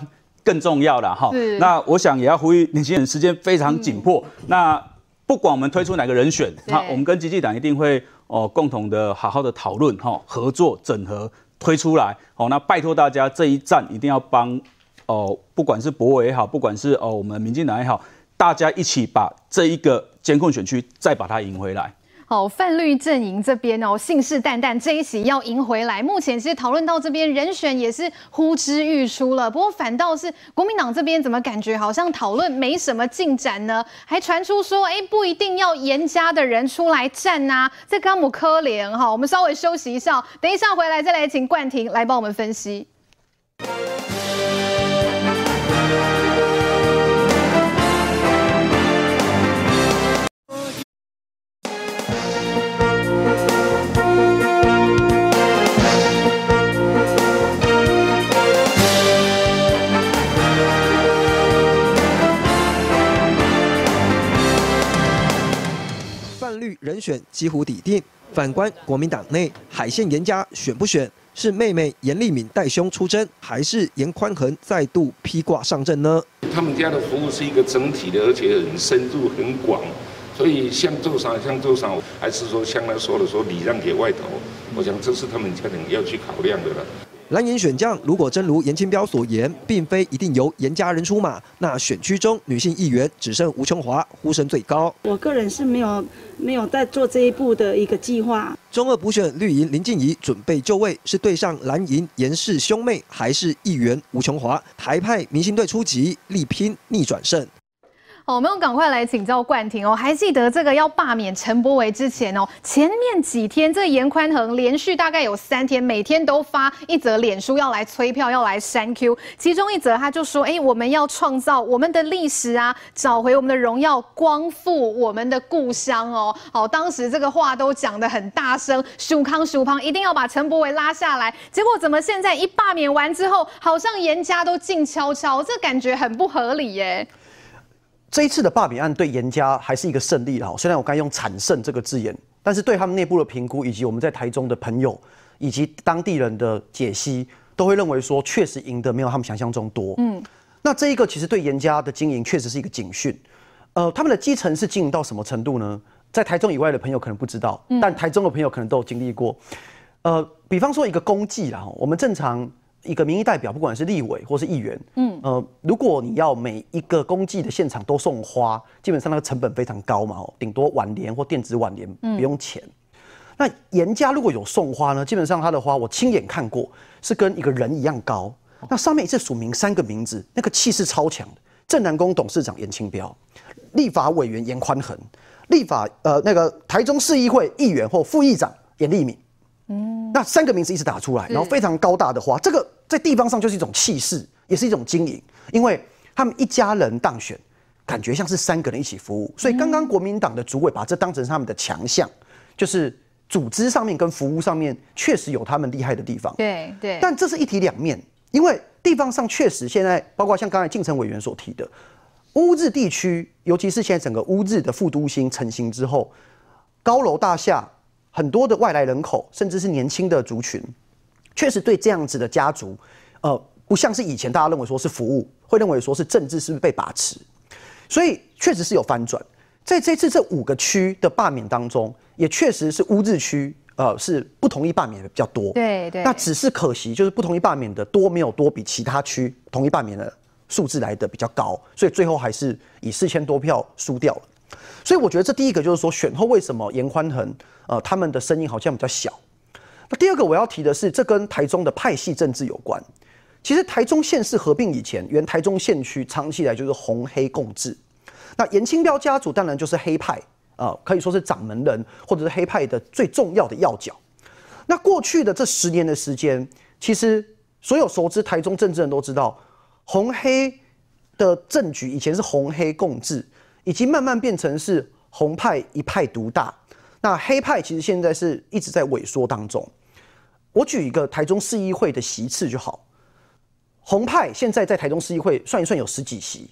Speaker 12: 更重要了哈，那我想也要呼吁年轻人，时间非常紧迫。嗯、那不管我们推出哪个人选，那我们跟基进党一定会哦共同的好好的讨论哈，合作整合推出来。好，那拜托大家这一站一定要帮哦，不管是博伟也好，不管是哦我们民进党也好，大家一起把这一个监控选区再把它赢回来。
Speaker 1: 好，泛绿阵营这边哦，信誓旦旦这一席要赢回来。目前其实讨论到这边，人选也是呼之欲出了。不过反倒是国民党这边，怎么感觉好像讨论没什么进展呢？还传出说，哎，不一定要严家的人出来战呐、啊。这甘姆科联哈，我们稍微休息一下，等一下回来再来请冠廷来帮我们分析。
Speaker 13: 人选几乎底定，反观国民党内海线严家选不选，是妹妹严丽敏带兄出征，还是严宽恒再度披挂上阵呢？
Speaker 20: 他们家的服务是一个整体的，而且很深入很广，所以像做啥像做啥，还是说像他说的说礼让给外头，我想这是他们家人要去考量的了。
Speaker 13: 蓝营选将如果真如严清标所言，并非一定由严家人出马，那选区中女性议员只剩吴琼华呼声最高。
Speaker 21: 我个人是没有没有在做这一步的一个计划。
Speaker 13: 中二补选绿营林静怡准备就位，是对上蓝营严氏兄妹，还是议员吴琼华？台派明星队出击，力拼逆转
Speaker 1: 胜。我们赶快来请教冠廷哦。还记得这个要罢免陈柏惟之前哦，前面几天这严宽恒连续大概有三天，每天都发一则脸书要来催票，要来删 Q。其中一则他就说：“哎，我们要创造我们的历史啊，找回我们的荣耀，光复我们的故乡哦。”好，当时这个话都讲得很大声，苏康苏胖一定要把陈柏惟拉下来。结果怎么现在一罢免完之后，好像严家都静悄悄，这感觉很不合理耶。
Speaker 5: 这一次的罢免案对严家还是一个胜利哈，虽然我刚用惨胜这个字眼，但是对他们内部的评估，以及我们在台中的朋友，以及当地人的解析，都会认为说，确实赢得没有他们想象中多。嗯，那这一个其实对严家的经营确实是一个警讯。呃，他们的基层是经营到什么程度呢？在台中以外的朋友可能不知道，但台中的朋友可能都有经历过。呃，比方说一个公祭啦，我们正常。一个民意代表，不管是立委或是议员，嗯，呃，如果你要每一个公祭的现场都送花，基本上那个成本非常高嘛，哦，顶多挽联或电子挽联不用钱。嗯、那严家如果有送花呢，基本上他的花我亲眼看过，是跟一个人一样高，那上面一次署名三个名字，那个气势超强的。正南宫董事长严清标，立法委员严宽恒，立法呃那个台中市议会议员或副议长严立敏。嗯，那三个名字一直打出来，然后非常高大的花，这个在地方上就是一种气势，也是一种经营，因为他们一家人当选，感觉像是三个人一起服务，所以刚刚国民党的主委把这当成是他们的强项，就是组织上面跟服务上面确实有他们厉害的地方。
Speaker 1: 对对，
Speaker 5: 但这是一体两面，因为地方上确实现在包括像刚才进城委员所提的乌日地区，尤其是现在整个乌日的副都心成型之后，高楼大厦。很多的外来人口，甚至是年轻的族群，确实对这样子的家族，呃，不像是以前大家认为说是服务，会认为说是政治是不是被把持，所以确实是有翻转。在这次这五个区的罢免当中，也确实是乌日区，呃，是不同意罢免的比较多。
Speaker 1: 对对。
Speaker 5: 那只是可惜，就是不同意罢免的多没有多比其他区同意罢免的数字来的比较高，所以最后还是以四千多票输掉了。所以我觉得这第一个就是说，选后为什么颜宽恒呃他们的声音好像比较小？那第二个我要提的是，这跟台中的派系政治有关。其实台中县市合并以前，原台中县区长期以来就是红黑共治。那颜清标家族当然就是黑派啊、呃，可以说是掌门人或者是黑派的最重要的要角。那过去的这十年的时间，其实所有熟知台中政治的人都知道，红黑的政局以前是红黑共治。已经慢慢变成是红派一派独大，那黑派其实现在是一直在萎缩当中。我举一个台中市议会的席次就好，红派现在在台中市议会算一算有十几席，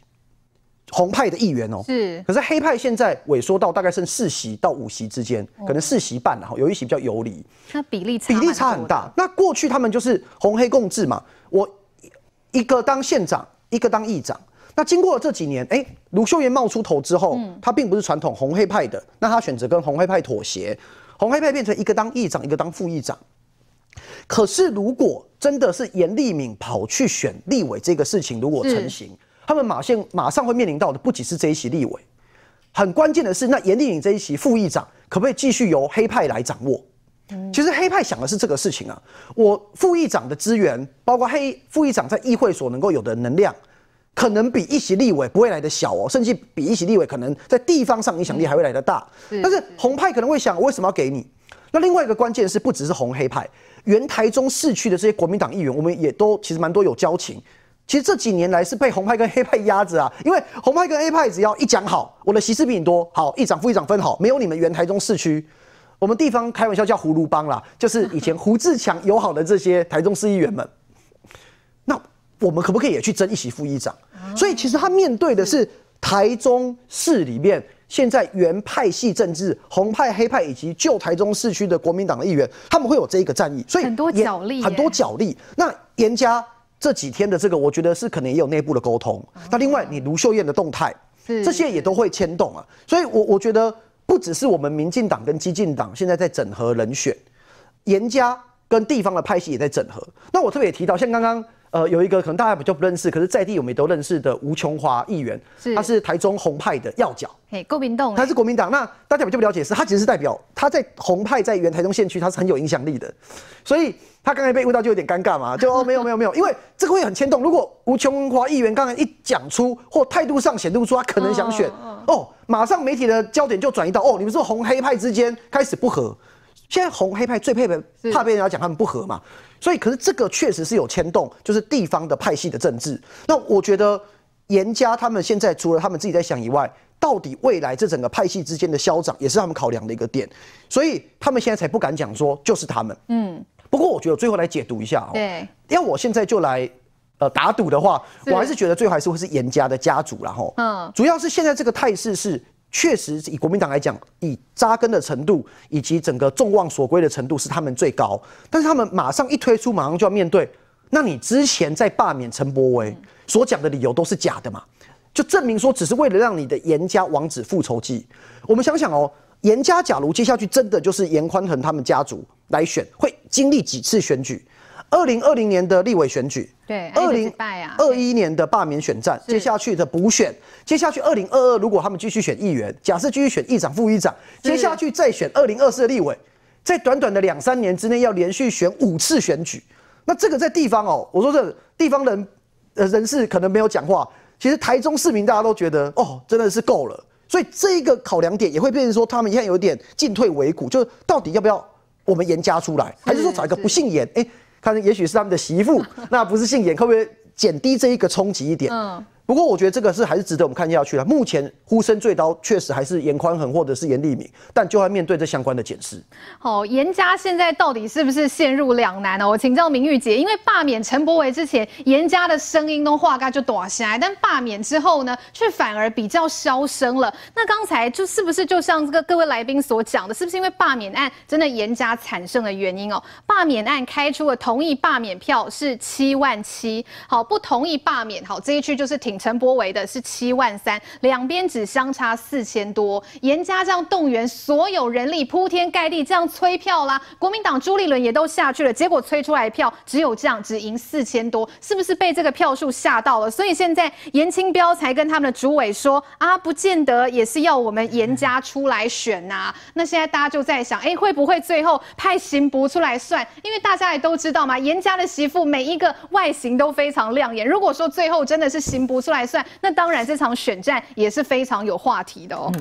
Speaker 5: 红派的议员哦，
Speaker 1: 是。
Speaker 5: 可是黑派现在萎缩到大概剩四席到五席之间，可能四席半，然后有一席比较游离，
Speaker 1: 那比例差
Speaker 5: 比例差很大。那过去他们就是红黑共治嘛，我一个当县长，一个当议长。那经过了这几年，哎，卢秀燕冒出头之后，他并不是传统红黑派的，那他选择跟红黑派妥协，红黑派变成一个当议长，一个当副议长。可是如果真的是严立敏跑去选立委这个事情，如果成型，他们马上马上会面临到的不仅是这一席立委，很关键的是，那严立敏这一席副议长可不可以继续由黑派来掌握？其实黑派想的是这个事情啊，我副议长的资源，包括黑副议长在议会所能够有的能量，可能比一席立委不会来得小哦，甚至比一席立委可能在地方上影响力还会来得大。但是红派可能会想，我为什么要给你？那另外一个关键是，不只是红黑派，原台中市区的这些国民党议员，我们也都其实蛮多有交情。其实这几年来是被红派跟黑派压着啊，因为红派跟黑派只要一讲好，我的席次比你多，好，议长副议长分好，没有你们原台中市区，我们地方开玩笑叫葫芦帮啦，就是以前胡志强友好的这些台中市议员们，那我们可不可以也去争一席副议长？所以其实他面对的是台中市里面现在原派系政治，红派黑派以及旧台中市区的国民党的议员，他们会有这一个战役，所以
Speaker 1: 很多角力，
Speaker 5: 很多角力。那严家。这几天的这个，我觉得是可能也有内部的沟通。那另外，你卢秀燕的动态，这些也都会牵动啊。所以，我我觉得不只是我们民进党跟激进党现在在整合人选，严家跟地方的派系也在整合。那我特别提到，像刚刚。呃，有一个可能大家比较不认识，可是在地我们也都认识的吴琼华议员，是他是台中红派的要角，
Speaker 1: 嘿，国民党，
Speaker 5: 他是国民党。那大家比较不了解是，他其实是代表他在红派在原台中县区，他是很有影响力的，所以他刚才被问到就有点尴尬嘛，就哦没有没有没有，因为这个会很牵动。如果吴琼华议员刚才一讲出或态度上显露出他可能想选，哦，哦，马上媒体的焦点就转移到哦，你们说红黑派之间开始不和，现在红黑派最怕被怕被人家讲他们不和嘛。所以，可是这个确实是有牵动，就是地方的派系的政治。那我觉得严家他们现在除了他们自己在想以外，到底未来这整个派系之间的消长也是他们考量的一个点。所以他们现在才不敢讲说就是他们。嗯。不过我觉得最后来解读一下哦。对。要我现在就来呃打赌的话，我还是觉得最后还是会是严家的家族然后。嗯。主要是现在这个态势是。确实，以国民党来讲，以扎根的程度以及整个众望所归的程度是他们最高。但是他们马上一推出，马上就要面对。那你之前在罢免陈柏惟所讲的理由都是假的嘛？就证明说，只是为了让你的严家王子复仇记。我们想想哦，严家假如接下去真的就是严宽恒他们家族来选，会经历几次选举？二零二零年的立委选举，
Speaker 1: 对，
Speaker 5: 二零二一年的罢免选战，接下去的补选，接下去二零二二如果他们继续选议员，假设继续选议长、副议长，接下去再选二零二四的立委，在短短的两三年之内要连续选五次选举，那这个在地方哦，我说这地方人呃人士可能没有讲话，其实台中市民大家都觉得哦真的是够了，所以这一个考量点也会变成说他们现在有点进退维谷，就是到底要不要我们严加出来，还是说找一个不姓严哎？看，也许是他们的媳妇，那不是姓严，可不可以减低这一个冲击一点？嗯。不过我觉得这个是还是值得我们看下去的。目前呼声最高确实还是严宽恒或者是严立敏，但就要面对这相关的检视。
Speaker 1: 好，严家现在到底是不是陷入两难呢？我请教明玉姐，因为罢免陈柏惟之前，严家的声音都话嘎就躲下来，但罢免之后呢，却反而比较消声了。那刚才就是不是就像这个各位来宾所讲的，是不是因为罢免案真的严家产生的原因哦？罢免案开出了同意罢免票是七万七，好，不同意罢免，好，这一区就是挺。陈柏维的是七万三，两边只相差四千多。严家这样动员所有人力铺天盖地这样催票啦，国民党朱立伦也都下去了，结果催出来票只有这样，只赢四千多，是不是被这个票数吓到了？所以现在严清标才跟他们的主委说啊，不见得也是要我们严家出来选呐、那现在大家就在想，哎、欸，会不会最后派刑不出来算？因为大家也都知道嘛，严家的媳妇每一个外形都非常亮眼。如果说最后真的是刑部出来算，那当然这场选战也是非常有话题的哦。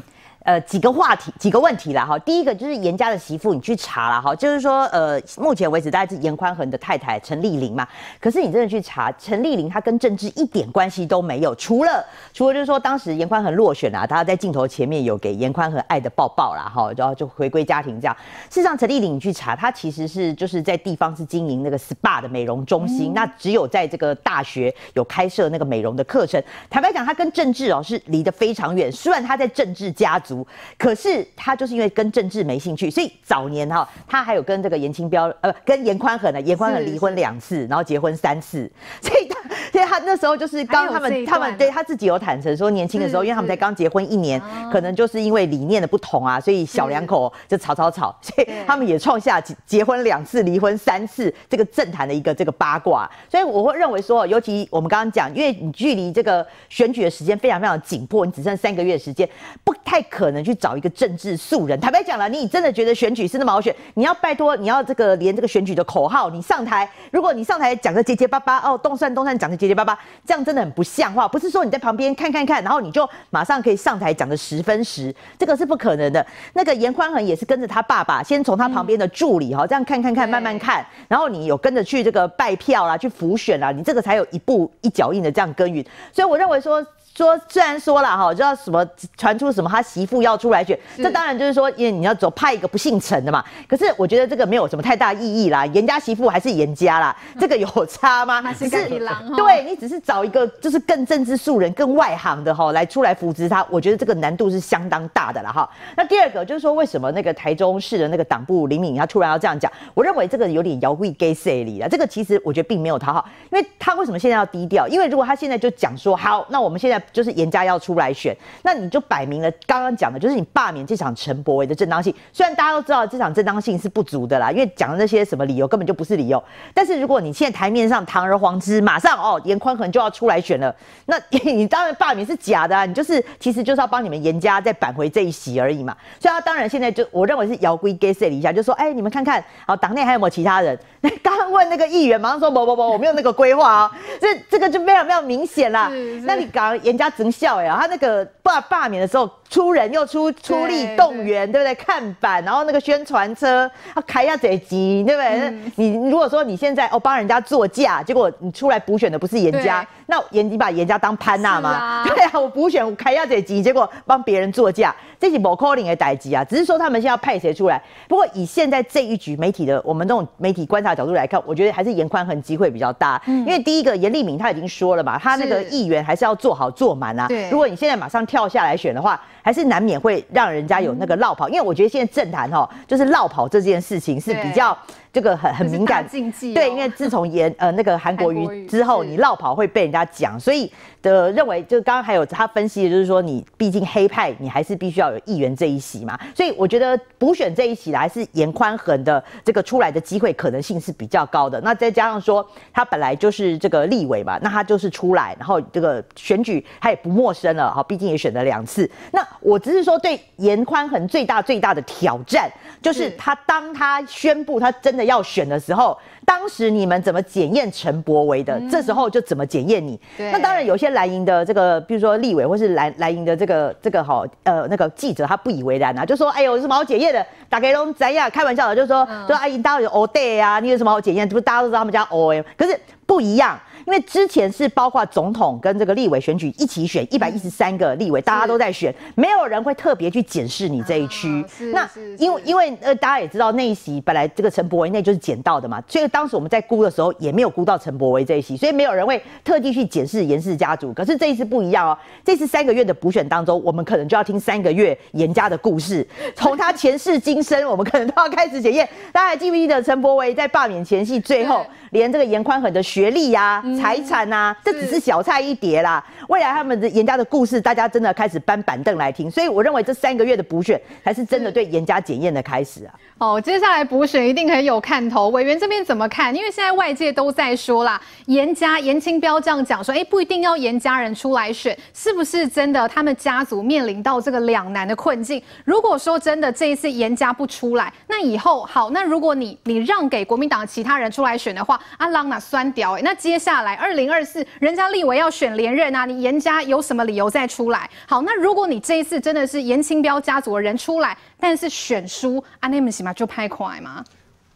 Speaker 18: 呃，几个话题，几个问题啦哈。第一个就是严家的媳妇，你去查了哈，就是说，呃，目前为止大概是严宽恒的太太陈丽玲嘛。可是你真的去查，陈丽玲她跟政治一点关系都没有，除了除了就是说当时严宽恒落选啊，她在镜头前面有给严宽恒爱的抱抱啦哈，然后就回归家庭这样。事实上，陈丽玲你去查，她其实是就是在地方是经营那个 SPA 的美容中心，那只有在这个大学有开设那个美容的课程。坦白讲，她跟政治哦是离得非常远，虽然她在政治家族。族，可是他就是因为跟政治没兴趣，所以早年哈，他还有跟这个严清标呃，跟严宽恒呢，严宽恒离婚两次，然后结婚三次，所以他所以他那时候就是刚他们他们对他自己有坦诚说，年轻的时候，因为他们才刚结婚一年，可能就是因为理念的不同啊，所以小两口就吵吵吵，所以他们也创下结婚两次、离婚三次这个政坛的一个这个八卦，所以我会认为说，尤其我们刚刚讲，因为你距离这个选举的时间非常非常紧迫，你只剩三个月的时间，不太可能去找一个政治素人。坦白讲了，你真的觉得选举是那么好选？你要拜托，你要这个连这个选举的口号，你上台，如果你上台讲的结结巴巴，哦，动山动山讲的结结巴巴，这样真的很不像话。不是说你在旁边看看看，然后你就马上可以上台讲的十分实，这个是不可能的。那个严宽恒也是跟着他爸爸，先从他旁边的助理哈、嗯，这样看看看，慢慢看，然后你有跟着去这个拜票啦，去浮选啦，你这个才有一步一脚印的这样耕耘。所以我认为说。说虽然说了哈，知道什么传出什么他媳妇要出来选，这当然就是说，因为你要走派一个不姓陈的嘛。可是我觉得这个没有什么太大意义啦，严家媳妇还是严家啦，这个有差吗？只是对你只是找一个就是更政治素人、更外行的哈来出来扶持他，我觉得这个难度是相当大的了哈。那第二个就是说，为什么那个台中市的那个党部林敏他突然要这样讲？我认为这个有点摇柜 gay 势力了。这个其实我觉得并没有讨好，因为他为什么现在要低调？因为如果他现在就讲说好，那我们现在。就是严家要出来选，那你就摆明了刚刚讲的，就是你罢免这场陈柏惟的正当性。虽然大家都知道这场正当性是不足的啦，因为讲的那些什么理由根本就不是理由。但是如果你现在台面上堂而皇之，马上哦严宽恒就要出来选了，那你当然罢免是假的啊，你就是其实就是要帮你们严家再扳回这一席而已嘛。所以他当然现在就我认为是摇柜 get 一下，就说哎你们看看，好党内还有没有其他人？那刚刚问那个议员，马上说不不不，我没有那个规划啊，这这个就非常非常明显啦。那你刚颜家真笑哎，他那个罢罢免的时候。出人又出出力动员，对不对？看板，然后那个宣传车，他开一下这集，对不对？嗯、你如果说你现在哦帮人家作价，结果你出来补选的不是人家，那严你把严家当潘娜吗？啊 对啊，我补选我开一下这集，结果帮别人作价，这是不可能的代志啊。只是说他们现在要派谁出来？不过以现在这一局媒体的我们这种媒体观察角度来看，我觉得还是严宽恒机会比较大，嗯、因为第一个严立敏他已经说了嘛，他那个议员还是要做好做满啊。对，如果你现在马上跳下来选的话。还是难免会让人家有那个落跑，因为我觉得现在政坛哈，就是落跑这件事情是比较。这个很很敏感，哦、对，因为自从严呃那个韩国瑜之后，你落跑会被人家讲，所以的认为，就刚刚还有他分析的就是说，你毕竟黑派，你还是必须要有议员这一席嘛，所以我觉得补选这一席来是严宽恒的这个出来的机会可能性是比较高的。那再加上说他本来就是这个立委嘛，那他就是出来，然后这个选举他也不陌生了哈，毕竟也选了两次。那我只是说对严宽恒最大最大的挑战就是他当他宣布他真的。要选的时候，当时你们怎么检验陈柏维的？这时候就怎么检验你。那当然，有些蓝营的这个，比如说立委或是蓝蓝营的这个这个哈呃那个记者，他不以为然啊，就说：“哎呦，有什么好检验的？打给龙怎样？开玩笑的，就说说阿姨，大家有 all day 啊，你有什么好检验？不是大家都知道他们家 all，可是不一样。”因为之前是包括总统跟这个立委选举一起选一百一十三个立委，大家都在选，没有人会特别去检视你这一区。那因为因为呃大家也知道那一席本来这个陈柏惟那就是捡到的嘛，所以当时我们在估的时候也没有估到陈柏惟这一席，所以没有人会特地去检视颜氏家族。可是这一次不一样哦，这次三个月的补选当中，我们可能就要听三个月颜家的故事，从他前世今生，我们可能都要开始检验。大家还记不记得陈柏惟在罢免前夕最后连这个严宽恒的学历呀、啊？财产呐、啊，这只是小菜一碟啦。未来他们的严家的故事，大家真的开始搬板凳来听。所以我认为这三个月的补选，才是真的对严家检验的开始啊。
Speaker 1: 哦，接下来补选一定很有看头。委员这边怎么看？因为现在外界都在说啦，严家严清标这样讲说，哎，不一定要严家人出来选，是不是真的？他们家族面临到这个两难的困境。如果说真的这一次严家不出来，那以后好，那如果你你让给国民党其他人出来选的话，阿郎那酸屌哎，那接下来二零二四人家立委要选连任啊，你严家有什么理由再出来？好，那如果你这一次真的是严清标家族的人出来，但是选输，安内们起码就拍快吗？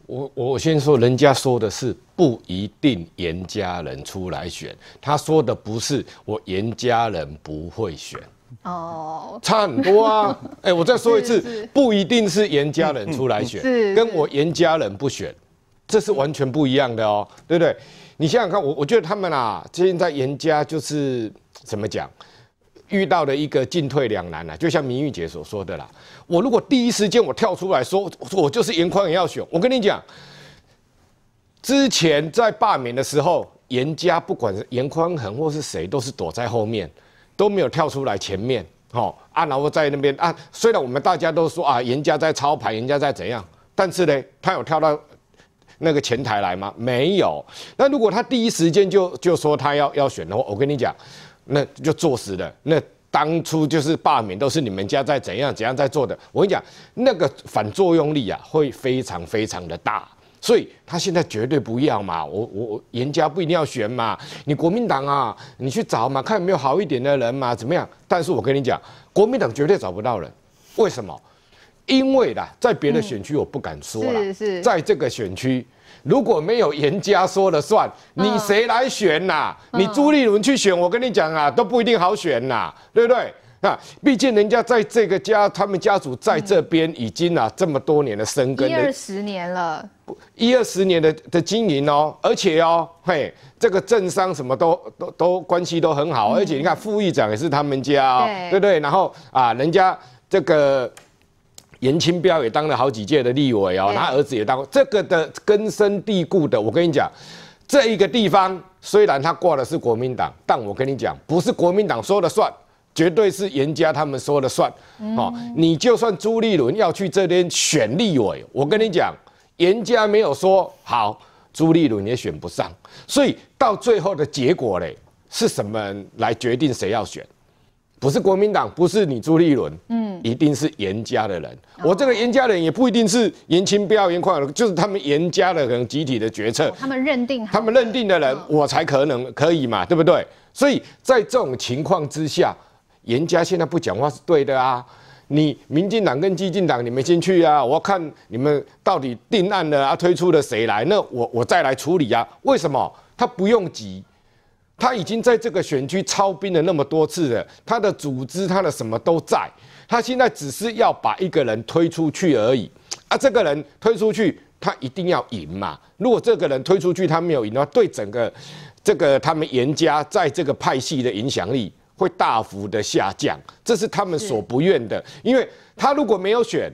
Speaker 19: 我我先说，人家说的是不一定严家人出来选，他说的不是我严家人不会选哦，差很多啊！哎、欸，我再说一次，不一定是严家人出来选，是跟我严家人不选，这是完全不一样的哦，对不对？你想想看，我我觉得他们啊，现在严家就是怎么讲？遇到了一个进退两难了，就像明玉姐所说的啦。我如果第一时间我跳出来说，我就是严宽也要选，我跟你讲，之前在罢免的时候，严家不管是颜宽恒或是谁，都是躲在后面，都没有跳出来前面，哦啊，然后在那边啊，虽然我们大家都说啊，严家在操盘，严家在怎样，但是呢，他有跳到那个前台来吗？没有。那如果他第一时间就就说他要要选的话，我跟你讲。那就作死了。那当初就是罢免，都是你们家在怎样怎样在做的。我跟你讲，那个反作用力啊，会非常非常的大。所以他现在绝对不要嘛。我我我颜家不一定要选嘛。你国民党啊，你去找嘛，看有没有好一点的人嘛，怎么样？但是我跟你讲，国民党绝对找不到人。为什么？因为啦，在别的选区我不敢说了，
Speaker 1: 是是，
Speaker 19: 在这个选区。如果没有严家说了算，你谁来选呐、啊？你朱立伦去选，我跟你讲啊，都不一定好选呐、啊，对不对？啊，毕竟人家在这个家，他们家族在这边已经啊这么多年的生根，一
Speaker 1: 二十年了，
Speaker 19: 一二十年的的经营哦，而且哦，嘿，这个政商什么都都都关系都很好，而且你看副议长也是他们家、哦，对不对？然后啊，人家这个。颜清标也当了好几届的立委哦，他儿子也当过，这个的根深蒂固的。我跟你讲，这一个地方虽然他挂的是国民党，但我跟你讲，不是国民党说了算，绝对是严家他们说了算。哦，你就算朱立伦要去这边选立委，我跟你讲，严家没有说好，朱立伦也选不上。所以到最后的结果嘞，是什么来决定谁要选？不是国民党，不是你朱立伦，嗯，一定是严家的人。哦、我这个严家人也不一定是严清标、严宽恒，就是他们严家的可能集体的决策。
Speaker 1: 他们认定，
Speaker 19: 他们认定的人，我才可能可以嘛，对不对？所以在这种情况之下，严家现在不讲话是对的啊。你民进党跟激进党，你们先去啊，我看你们到底定案了啊，推出了谁来？那我我再来处理啊。为什么？他不用急。他已经在这个选区操兵了那么多次了，他的组织、他的什么都在，他现在只是要把一个人推出去而已。啊，这个人推出去，他一定要赢嘛。如果这个人推出去他没有赢的话，对整个这个他们严家在这个派系的影响力会大幅的下降，这是他们所不愿的。因为他如果没有选，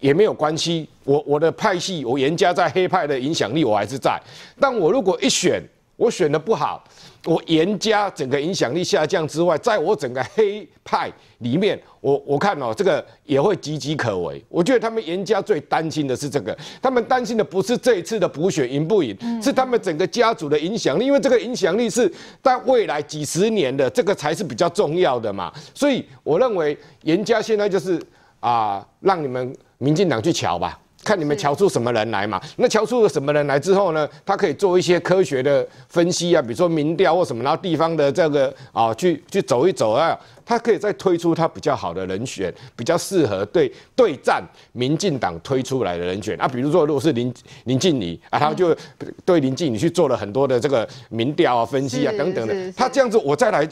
Speaker 19: 也没有关系，我我的派系，我严家在黑派的影响力我还是在，但我如果一选，我选的不好。我严家整个影响力下降之外，在我整个黑派里面，我我看哦，这个也会岌岌可危。我觉得他们严家最担心的是这个，他们担心的不是这一次的补选赢不赢，是他们整个家族的影响力，因为这个影响力是在未来几十年的，这个才是比较重要的嘛。所以我认为严家现在就是啊，让你们民进党去瞧吧。看你们瞧出什么人来嘛？那瞧出了什么人来之后呢？他可以做一些科学的分析啊，比如说民调或什么，然后地方的这个啊，去去走一走啊，他可以再推出他比较好的人选，比较适合对对战民进党推出来的人选啊。比如说，如果是林林静仪啊，他就对林静仪去做了很多的这个民调啊、分析啊等等的，他这样子我再来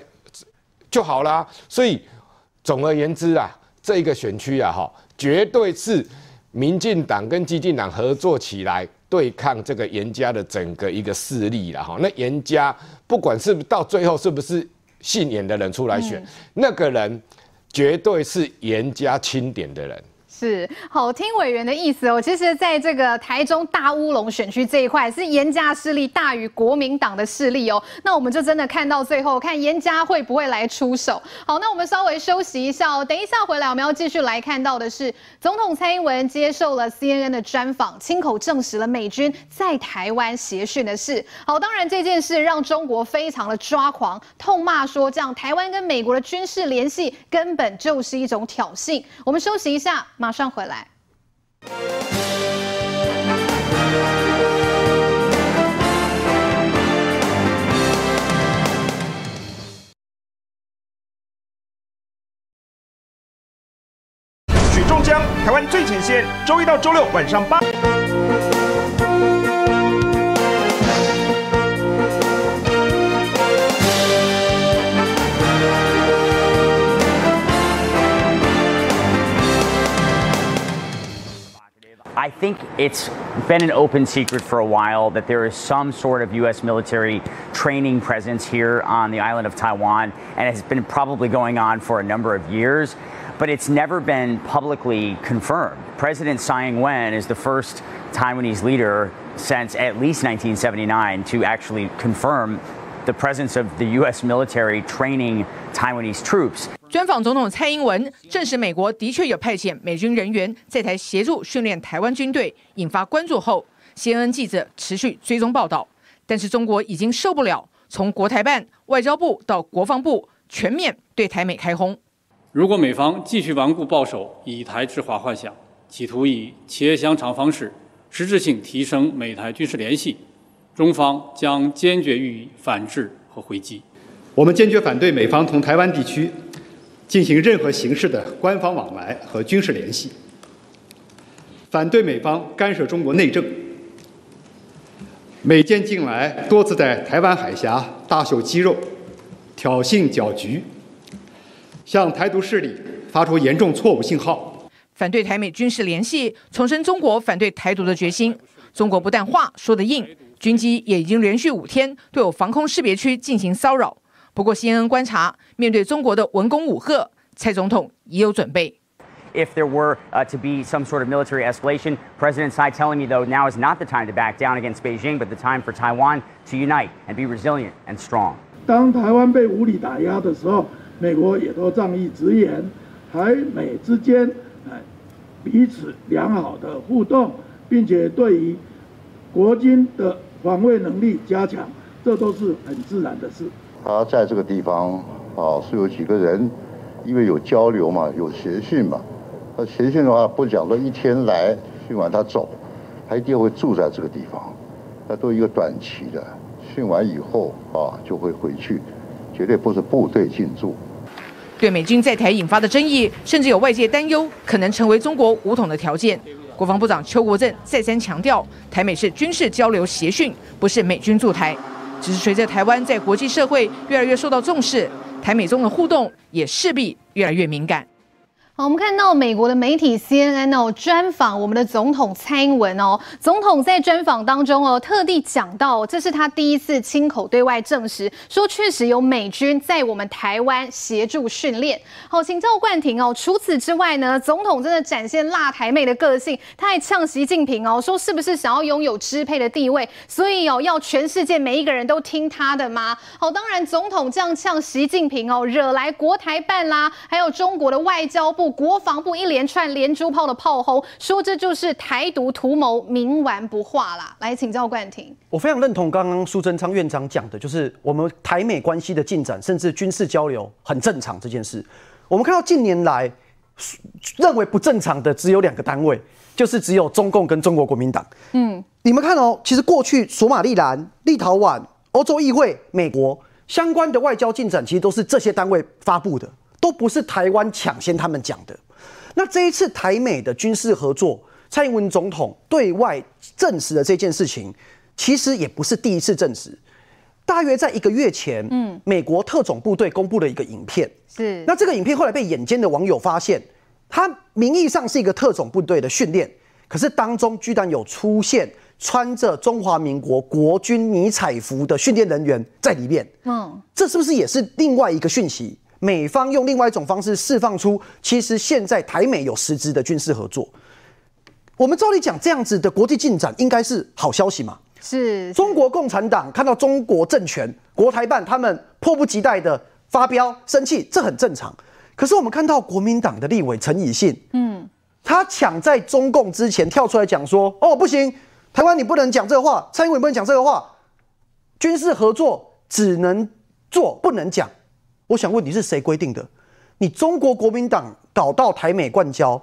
Speaker 19: 就好啦。所以总而言之啊，这一个选区啊，哈，绝对是。民进党跟激进党合作起来对抗这个严家的整个一个势力了哈，那严家不管是到最后是不是姓严的人出来选，那个人绝对是严家钦点的人。
Speaker 1: 是，好听委员的意思哦。其实，在这个台中大乌龙选区这一块，是严家势力大于国民党的势力哦。那我们就真的看到最后，看严家会不会来出手。好，那我们稍微休息一下哦。等一下回来，我们要继续来看到的是，总统蔡英文接受了 CNN 的专访，亲口证实了美军在台湾协训的事。好，当然这件事让中国非常的抓狂，痛骂说这样台湾跟美国的军事联系根本就是一种挑衅。我们休息一下，马马上回来。
Speaker 22: 许仲江，台湾最前线，周一到周六晚上八。
Speaker 23: I think it's been an open secret for a while that there is some sort of U.S. military training presence here on the island of Taiwan, and it's been probably going on for a number of years, but it's never been publicly confirmed. President Tsai Ing wen is the first Taiwanese leader since at least 1979 to actually confirm the presence of the U.S. military training Taiwanese troops.
Speaker 24: 专访总统蔡英文，证实美国的确有派遣美军人员在台协助训练台湾军队，引发关注后，CNN 记者持续追踪报道。但是中国已经受不了，从国台办、外交部到国防部，全面对台美开轰。
Speaker 25: 如果美方继续顽固抱守，以台制华幻想，企图以切香肠方式实质性提升美台军事联系，中方将坚决予以反制和回击。
Speaker 26: 我们坚决反对美方同台湾地区。进行任何形式的官方往来和军事联系，反对美方干涉中国内政。美舰近来多次在台湾海峡大秀肌肉、挑衅搅局，向台独势力发出严重错误信号。
Speaker 24: 反对台美军事联系，重申中国反对台独的决心。中国不但话说得硬，军机也已经连续五天对我防空识别区进行骚扰。不过，CNN 观察，面对中国的文攻武吓，蔡总统也有准备。
Speaker 23: If there were to be some sort of military escalation, President Tsai telling me though now is not the time to back down against Beijing, but the time for Taiwan to unite and be resilient and strong.
Speaker 27: 当台湾被无理打压的时候，美国也都仗义直言，台美之间哎彼此良好的互动，并且对于国军的防卫能力加强，这都是很自然的事。
Speaker 28: 他在这个地方啊，是有几个人，因为有交流嘛，有协训嘛。那协训的话，不讲说一天来训完他走，他一定会住在这个地方。那都一个短期的，训完以后啊，就会回去，绝对不是部队进驻。
Speaker 24: 对美军在台引发的争议，甚至有外界担忧，可能成为中国武统的条件。国防部长邱国正再三强调，台美是军事交流协训，不是美军驻台。只是随着台湾在国际社会越来越受到重视，台美中的互动也势必越来越敏感。
Speaker 1: 好，我们看到美国的媒体 CNN 哦，专访我们的总统蔡英文哦。总统在专访当中哦，特地讲到，这是他第一次亲口对外证实，说确实有美军在我们台湾协助训练。好，请教冠廷哦。除此之外呢，总统真的展现辣台妹的个性，他还呛习近平哦，说是不是想要拥有支配的地位，所以哦，要全世界每一个人都听他的吗？好，当然总统这样呛习近平哦，惹来国台办啦，还有中国的外交部。国防部一连串连珠炮的炮轰，说这就是台独图谋，冥顽不化啦。来请教冠廷，
Speaker 5: 我非常认同刚刚苏贞昌院长讲的，就是我们台美关系的进展，甚至军事交流很正常这件事。我们看到近年来认为不正常的只有两个单位，就是只有中共跟中国国民党。嗯，你们看哦，其实过去索马利兰、立陶宛、欧洲议会、美国相关的外交进展，其实都是这些单位发布的。都不是台湾抢先他们讲的。那这一次台美的军事合作，蔡英文总统对外证实了这件事情，其实也不是第一次证实。大约在一个月前，嗯，美国特种部队公布了一个影片，是。那这个影片后来被眼尖的网友发现，它名义上是一个特种部队的训练，可是当中居然有出现穿着中华民国国军迷彩服的训练人员在里面。嗯，这是不是也是另外一个讯息？美方用另外一种方式释放出，其实现在台美有实质的军事合作。我们照理讲，这样子的国际进展应该是好消息嘛？是。中国共产党看到中国政权、国台办他们迫不及待的发飙生气，这很正常。可是我们看到国民党的立委陈以信，嗯，他抢在中共之前跳出来讲说：“哦，不行，台湾你不能讲这个话，蔡英文不能讲这个话，军事合作只能做不能讲。”我想问你是谁规定的？你中国国民党搞到台美断交，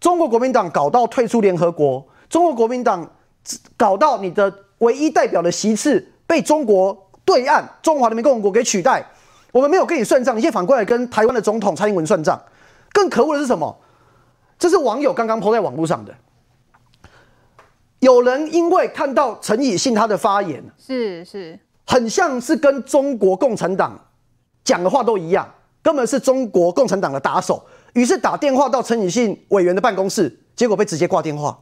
Speaker 5: 中国国民党搞到退出联合国，中国国民党搞到你的唯一代表的席次被中国对岸中华人民共和国给取代。我们没有跟你算账，你现在反过来跟台湾的总统蔡英文算账。更可恶的是什么？这是网友刚刚 po 在网络上的。有人因为看到陈以信他的发言，是是，很像是跟中国共产党。讲的话都一样，根本是中国共产党的打手。于是打电话到陈以信委员的办公室，结果被直接挂电话。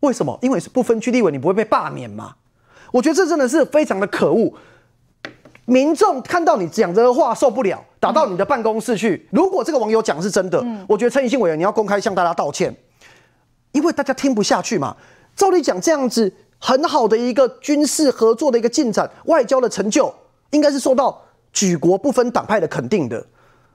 Speaker 5: 为什么？因为是不分区立委，你不会被罢免嘛？我觉得这真的是非常的可恶。民众看到你讲这个话受不了，打到你的办公室去。如果这个网友讲是真的，我觉得陈以信委员你要公开向大家道歉，因为大家听不下去嘛。照理讲，这样子很好的一个军事合作的一个进展，外交的成就，应该是受到举国不分党派的肯定的。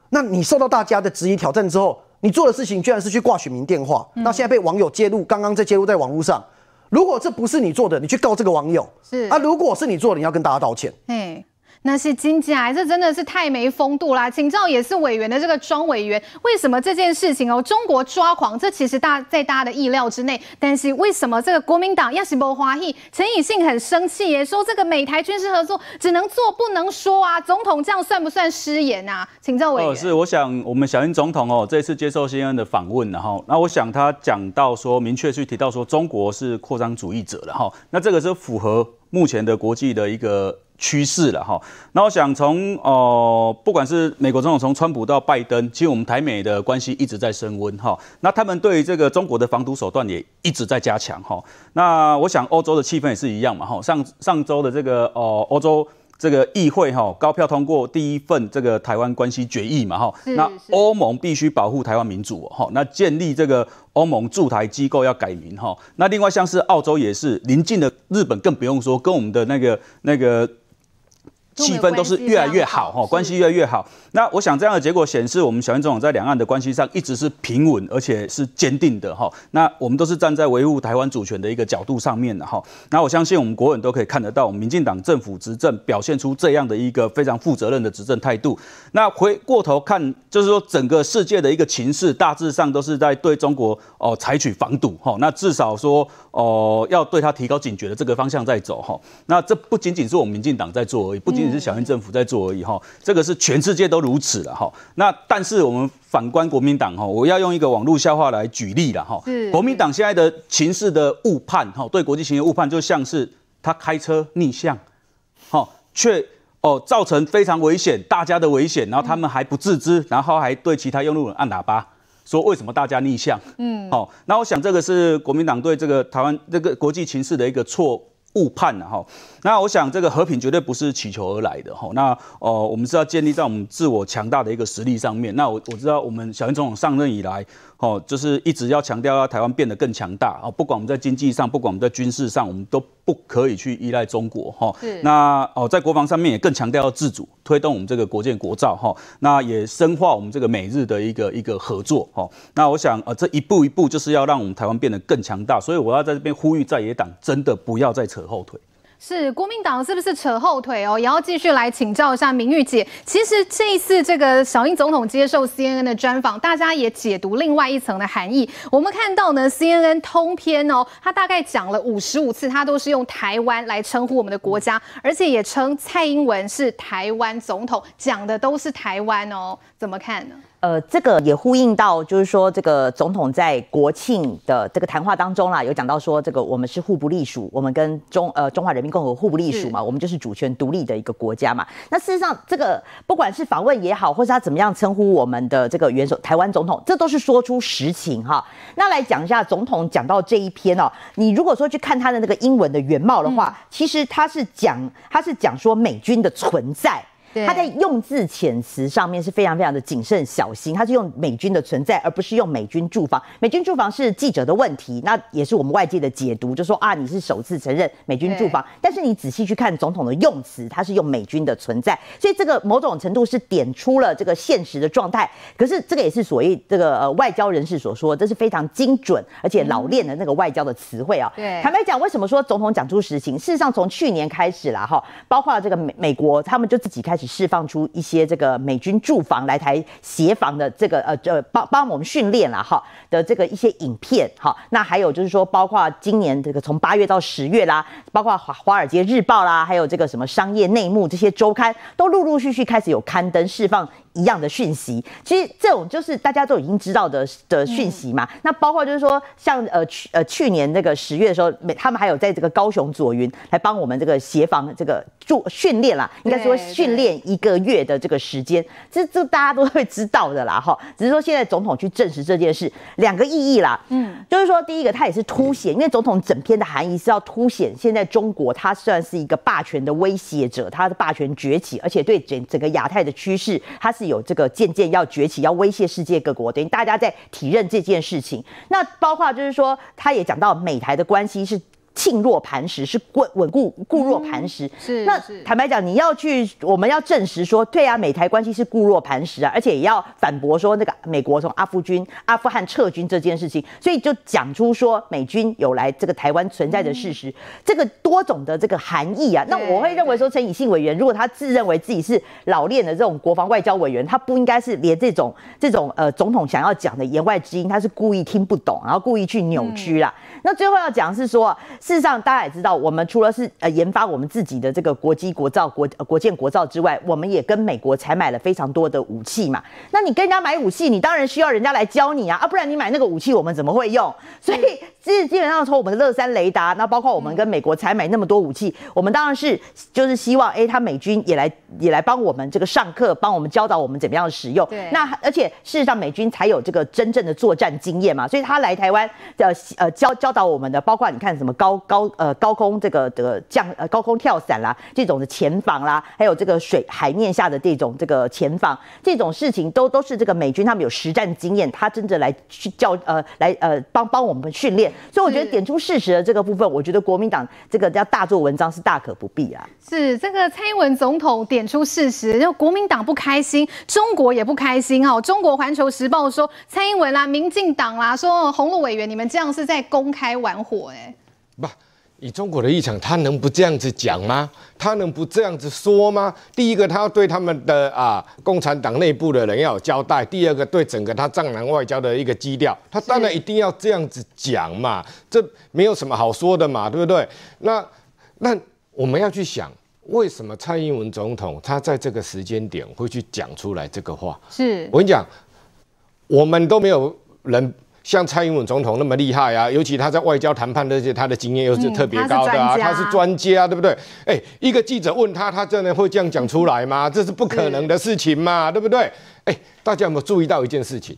Speaker 5: 那你受到大家的质疑挑战之后，你做的事情居然是去挂选民电话，那现在被网友揭露，刚刚在揭露在网络上。如果这不是你做的，你去告这个网友。是啊，如果是你做的，你要跟大家道歉。
Speaker 1: 嘿。那是经济啊，这真的是太没风度啦！请教也是委员的这个庄委员，为什么这件事情哦，中国抓狂，这其实大在大家的意料之内。但是为什么这个国民党要是不欢喜？陈以信很生气耶，说这个美台军事合作只能做不能说啊，总统这样算不算失言啊？请教委员。
Speaker 12: 哦，是，我想我们小英总统哦，这次接受 CNN 的访问，然后那我想他讲到说，明确去提到说，中国是扩张主义者了哈，那这个是符合目前的国际的一个。趋势了哈，那我想从呃，不管是美国总统从川普到拜登，其实我们台美的关系一直在升温哈。那他们对于这个中国的防堵手段也一直在加强哈。那我想欧洲的气氛也是一样嘛哈。上上周的这个呃欧洲这个议会哈高票通过第一份这个台湾关系决议嘛哈。那欧盟必须保护台湾民主哈。那建立这个欧盟驻台机构要改名哈。那另外像是澳洲也是邻近的日本更不用说，跟我们的那个那个。气氛都是越来越好哈，关系越来越好。那我想这样的结果显示，我们小英总统在两岸的关系上一直是平稳，而且是坚定的哈。那我们都是站在维护台湾主权的一个角度上面的哈。那我相信我们国人都可以看得到，我们民进党政府执政表现出这样的一个非常负责任的执政态度。那回过头看，就是说整个世界的一个情势，大致上都是在对中国哦采取防堵哈。那至少说哦要对他提高警觉的这个方向在走哈。那这不仅仅是我们民进党在做而已，不仅仅是小英政府在做而已哈。这个是全世界都如此了哈。那但是我们反观国民党哈，我要用一个网络笑话来举例了哈。国民党现在的情势的误判哈，对国际情势误判，就像是他开车逆向，哈，却哦造成非常危险，大家的危险，然后他们还不自知，然后还对其他用路人按喇叭，说为什么大家逆向？嗯，好，那我想这个是国民党对这个台湾这个国际情势的一个错误判了哈。那我想，这个和平绝对不是祈求而来的哈。那呃，我们是要建立在我们自我强大的一个实力上面。那我我知道，我们小英总统上任以来，哦，就是一直要强调要台湾变得更强大哦。不管我们在经济上，不管我们在军事上，我们都不可以去依赖中国哈。是。那哦，在国防上面也更强调要自主，推动我们这个国建国造哈。那也深化我们这个美日的一个一个合作哈。那我想呃，这一步一步就是要让我们台湾变得更强大。所以我要在这边呼吁在野党，真的不要再扯后腿。
Speaker 1: 是国民党是不是扯后腿哦？也要继续来请教一下明玉姐。其实这一次这个小英总统接受 CNN 的专访，大家也解读另外一层的含义。我们看到呢，CNN 通篇哦，他大概讲了五十五次，他都是用台湾来称呼我们的国家，而且也称蔡英文是台湾总统，讲的都是台湾哦。怎么看呢？
Speaker 18: 呃，这个也呼应到，就是说，这个总统在国庆的这个谈话当中啦，有讲到说，这个我们是互不隶属，我们跟中呃中华人民共和国互不隶属嘛，我们就是主权独立的一个国家嘛。那事实上，这个不管是访问也好，或是他怎么样称呼我们的这个元首台湾总统，这都是说出实情哈。那来讲一下总统讲到这一篇哦，你如果说去看他的那个英文的原貌的话，嗯、其实他是讲他是讲说美军的存在。他在用字遣词上面是非常非常的谨慎小心，他是用美军的存在，而不是用美军驻防。美军驻防是记者的问题，那也是我们外界的解读，就说啊，你是首次承认美军驻防，但是你仔细去看总统的用词，他是用美军的存在，所以这个某种程度是点出了这个现实的状态。可是这个也是所谓这个呃外交人士所说，这是非常精准而且老练的那个外交的词汇啊。对，坦白讲，为什么说总统讲出实情？事实上，从去年开始啦，哈，包括这个美美国，他们就自己开始。释放出一些这个美军驻防来台协防的这个呃呃帮帮我们训练了哈的这个一些影片哈，那还有就是说，包括今年这个从八月到十月啦，包括华华尔街日报啦，还有这个什么商业内幕这些周刊，都陆陆续续开始有刊登释放。一样的讯息，其实这种就是大家都已经知道的的讯息嘛。嗯、那包括就是说，像呃去呃去年那个十月的时候，美他们还有在这个高雄左云来帮我们这个协防这个做训练啦，应该说训练一个月的这个时间，这这大家都会知道的啦哈。只是说现在总统去证实这件事，两个意义啦。嗯，就是说第一个，他也是凸显，因为总统整篇的含义是要凸显现在中国它算是一个霸权的威胁者，它的霸权崛起，而且对整整个亚太的趋势，它是有这个渐渐要崛起，要威胁世界各国，等于大家在体认这件事情。那包括就是说，他也讲到美台的关系是。岖若磐石，是稳稳固固若磐石。是，那坦白讲，你要去，我们要证实说，对啊，美台关系是固若磐石啊，而且也要反驳说那个美国从阿富军阿富汗撤军这件事情，所以就讲出说美军有来这个台湾存在的事实，嗯、这个多种的这个含义啊。那我会认为说，陈以信委员如果他自认为自己是老练的这种国防外交委员，他不应该是连这种这种呃总统想要讲的言外之音，他是故意听不懂，然后故意去扭曲啦。嗯、那最后要讲是说。事实上，大家也知道，我们除了是呃研发我们自己的这个国机国造国国建国造之外，我们也跟美国采买了非常多的武器嘛。那你跟人家买武器，你当然需要人家来教你啊，啊，不然你买那个武器，我们怎么会用？所以，基基本上从我们的乐山雷达，那包括我们跟美国采买那么多武器，我们当然是就是希望，哎，他美军也来也来帮我们这个上课，帮我们教导我们怎么样使用。对。那而且事实上，美军才有这个真正的作战经验嘛，所以他来台湾的呃教教导我们的，包括你看什么高。高呃高空这个的降呃高空跳伞啦，这种的潜防啦，还有这个水海面下的这种这个潜防，这种事情都都是这个美军他们有实战经验，他真的来去教呃来呃帮帮我们训练，所以我觉得点出事实的这个部分，我觉得国民党这个要大做文章是大可不必啊。
Speaker 1: 是这个蔡英文总统点出事实，就国民党不开心，中国也不开心哦。中国环球时报说蔡英文啦、民进党啦，说洪露委员你们这样是在公开玩火哎、欸。
Speaker 19: 不，以中国的立场，他能不这样子讲吗？他能不这样子说吗？第一个，他要对他们的啊共产党内部的人要有交代；第二个，对整个他藏南外交的一个基调，他当然一定要这样子讲嘛。这没有什么好说的嘛，对不对？那那我们要去想，为什么蔡英文总统他在这个时间点会去讲出来这个话？是我跟你讲，我们都没有人。像蔡英文总统那么厉害啊，尤其他在外交谈判的这些，他的经验又是特别高的啊，他是专家，对不对？哎、欸，一个记者问他，他真的会这样讲出来吗？这是不可能的事情嘛，对不对？哎、欸，大家有没有注意到一件事情？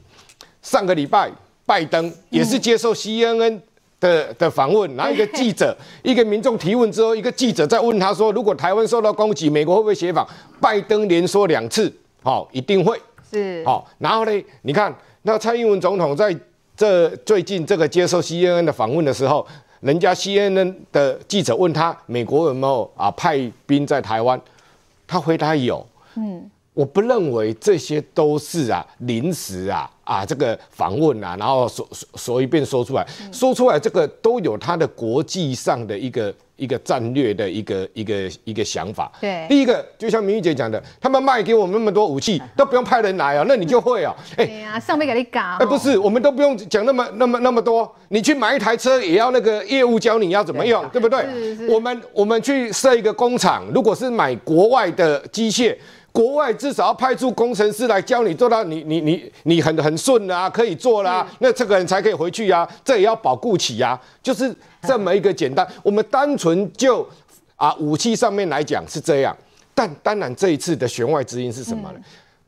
Speaker 19: 上个礼拜拜登也是接受 CNN 的的访问，然后一个记者，一个民众提问之后，一个记者在问他说，如果台湾受到攻击，美国会不会协防？拜登连说两次，好，一定会是好。然后呢，你看那蔡英文总统在。这最近这个接受 CNN 的访问的时候，人家 CNN 的记者问他，美国有没有啊派兵在台湾？他回答有。嗯，我不认为这些都是啊临时啊啊这个访问啊，然后说说说一遍说出来，说出来这个都有他的国际上的一个。一个战略的一个一个一个想法。对，第一个就像明玉姐讲的，他们卖给我们那么多武器，都不用派人来啊，那你就会啊。哎呀，上面给你搞。哎，不是，我们都不用讲那么那么那么多，你去买一台车也要那个业务教你要怎么用，对不对？是是。我们我们去设一个工厂，如果是买国外的机械。国外至少要派出工程师来教你做到你你你你很很顺啊，可以做啦、啊，那这个人才可以回去啊，这也要保护起呀、啊，就是这么一个简单。我们单纯就啊武器上面来讲是这样，但当然这一次的弦外之音是什么呢？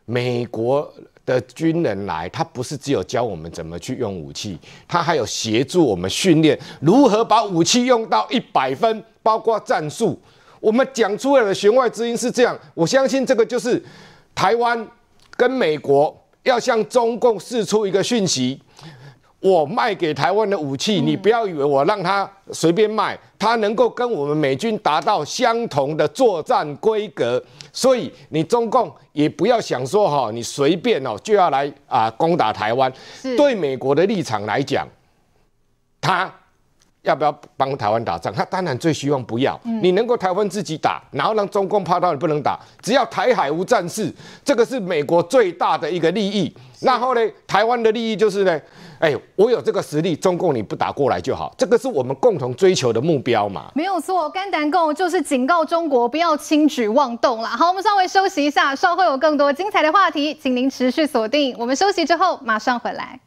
Speaker 19: 美国的军人来，他不是只有教我们怎么去用武器，他还有协助我们训练如何把武器用到一百分，包括战术。我们讲出来的弦外之音是这样，我相信这个就是台湾跟美国要向中共释出一个讯息：我卖给台湾的武器，你不要以为我让他随便卖，他能够跟我们美军达到相同的作战规格，所以你中共也不要想说哈，你随便哦就要来啊攻打台湾。对美国的立场来讲，他。要不要帮台湾打仗？他当然最希望不要。你能够台湾自己打，然后让中共怕到你不能打。只要台海无战事，这个是美国最大的一个利益。然后呢，台湾的利益就是呢，哎，我有这个实力，中共你不打过来就好。这个是我们共同追求的目标嘛。没有错，甘胆共就是警告中国不要轻举妄动了。好，我们稍微休息一下，稍后有更多精彩的话题，请您持续锁定。我们休息之后马上回来。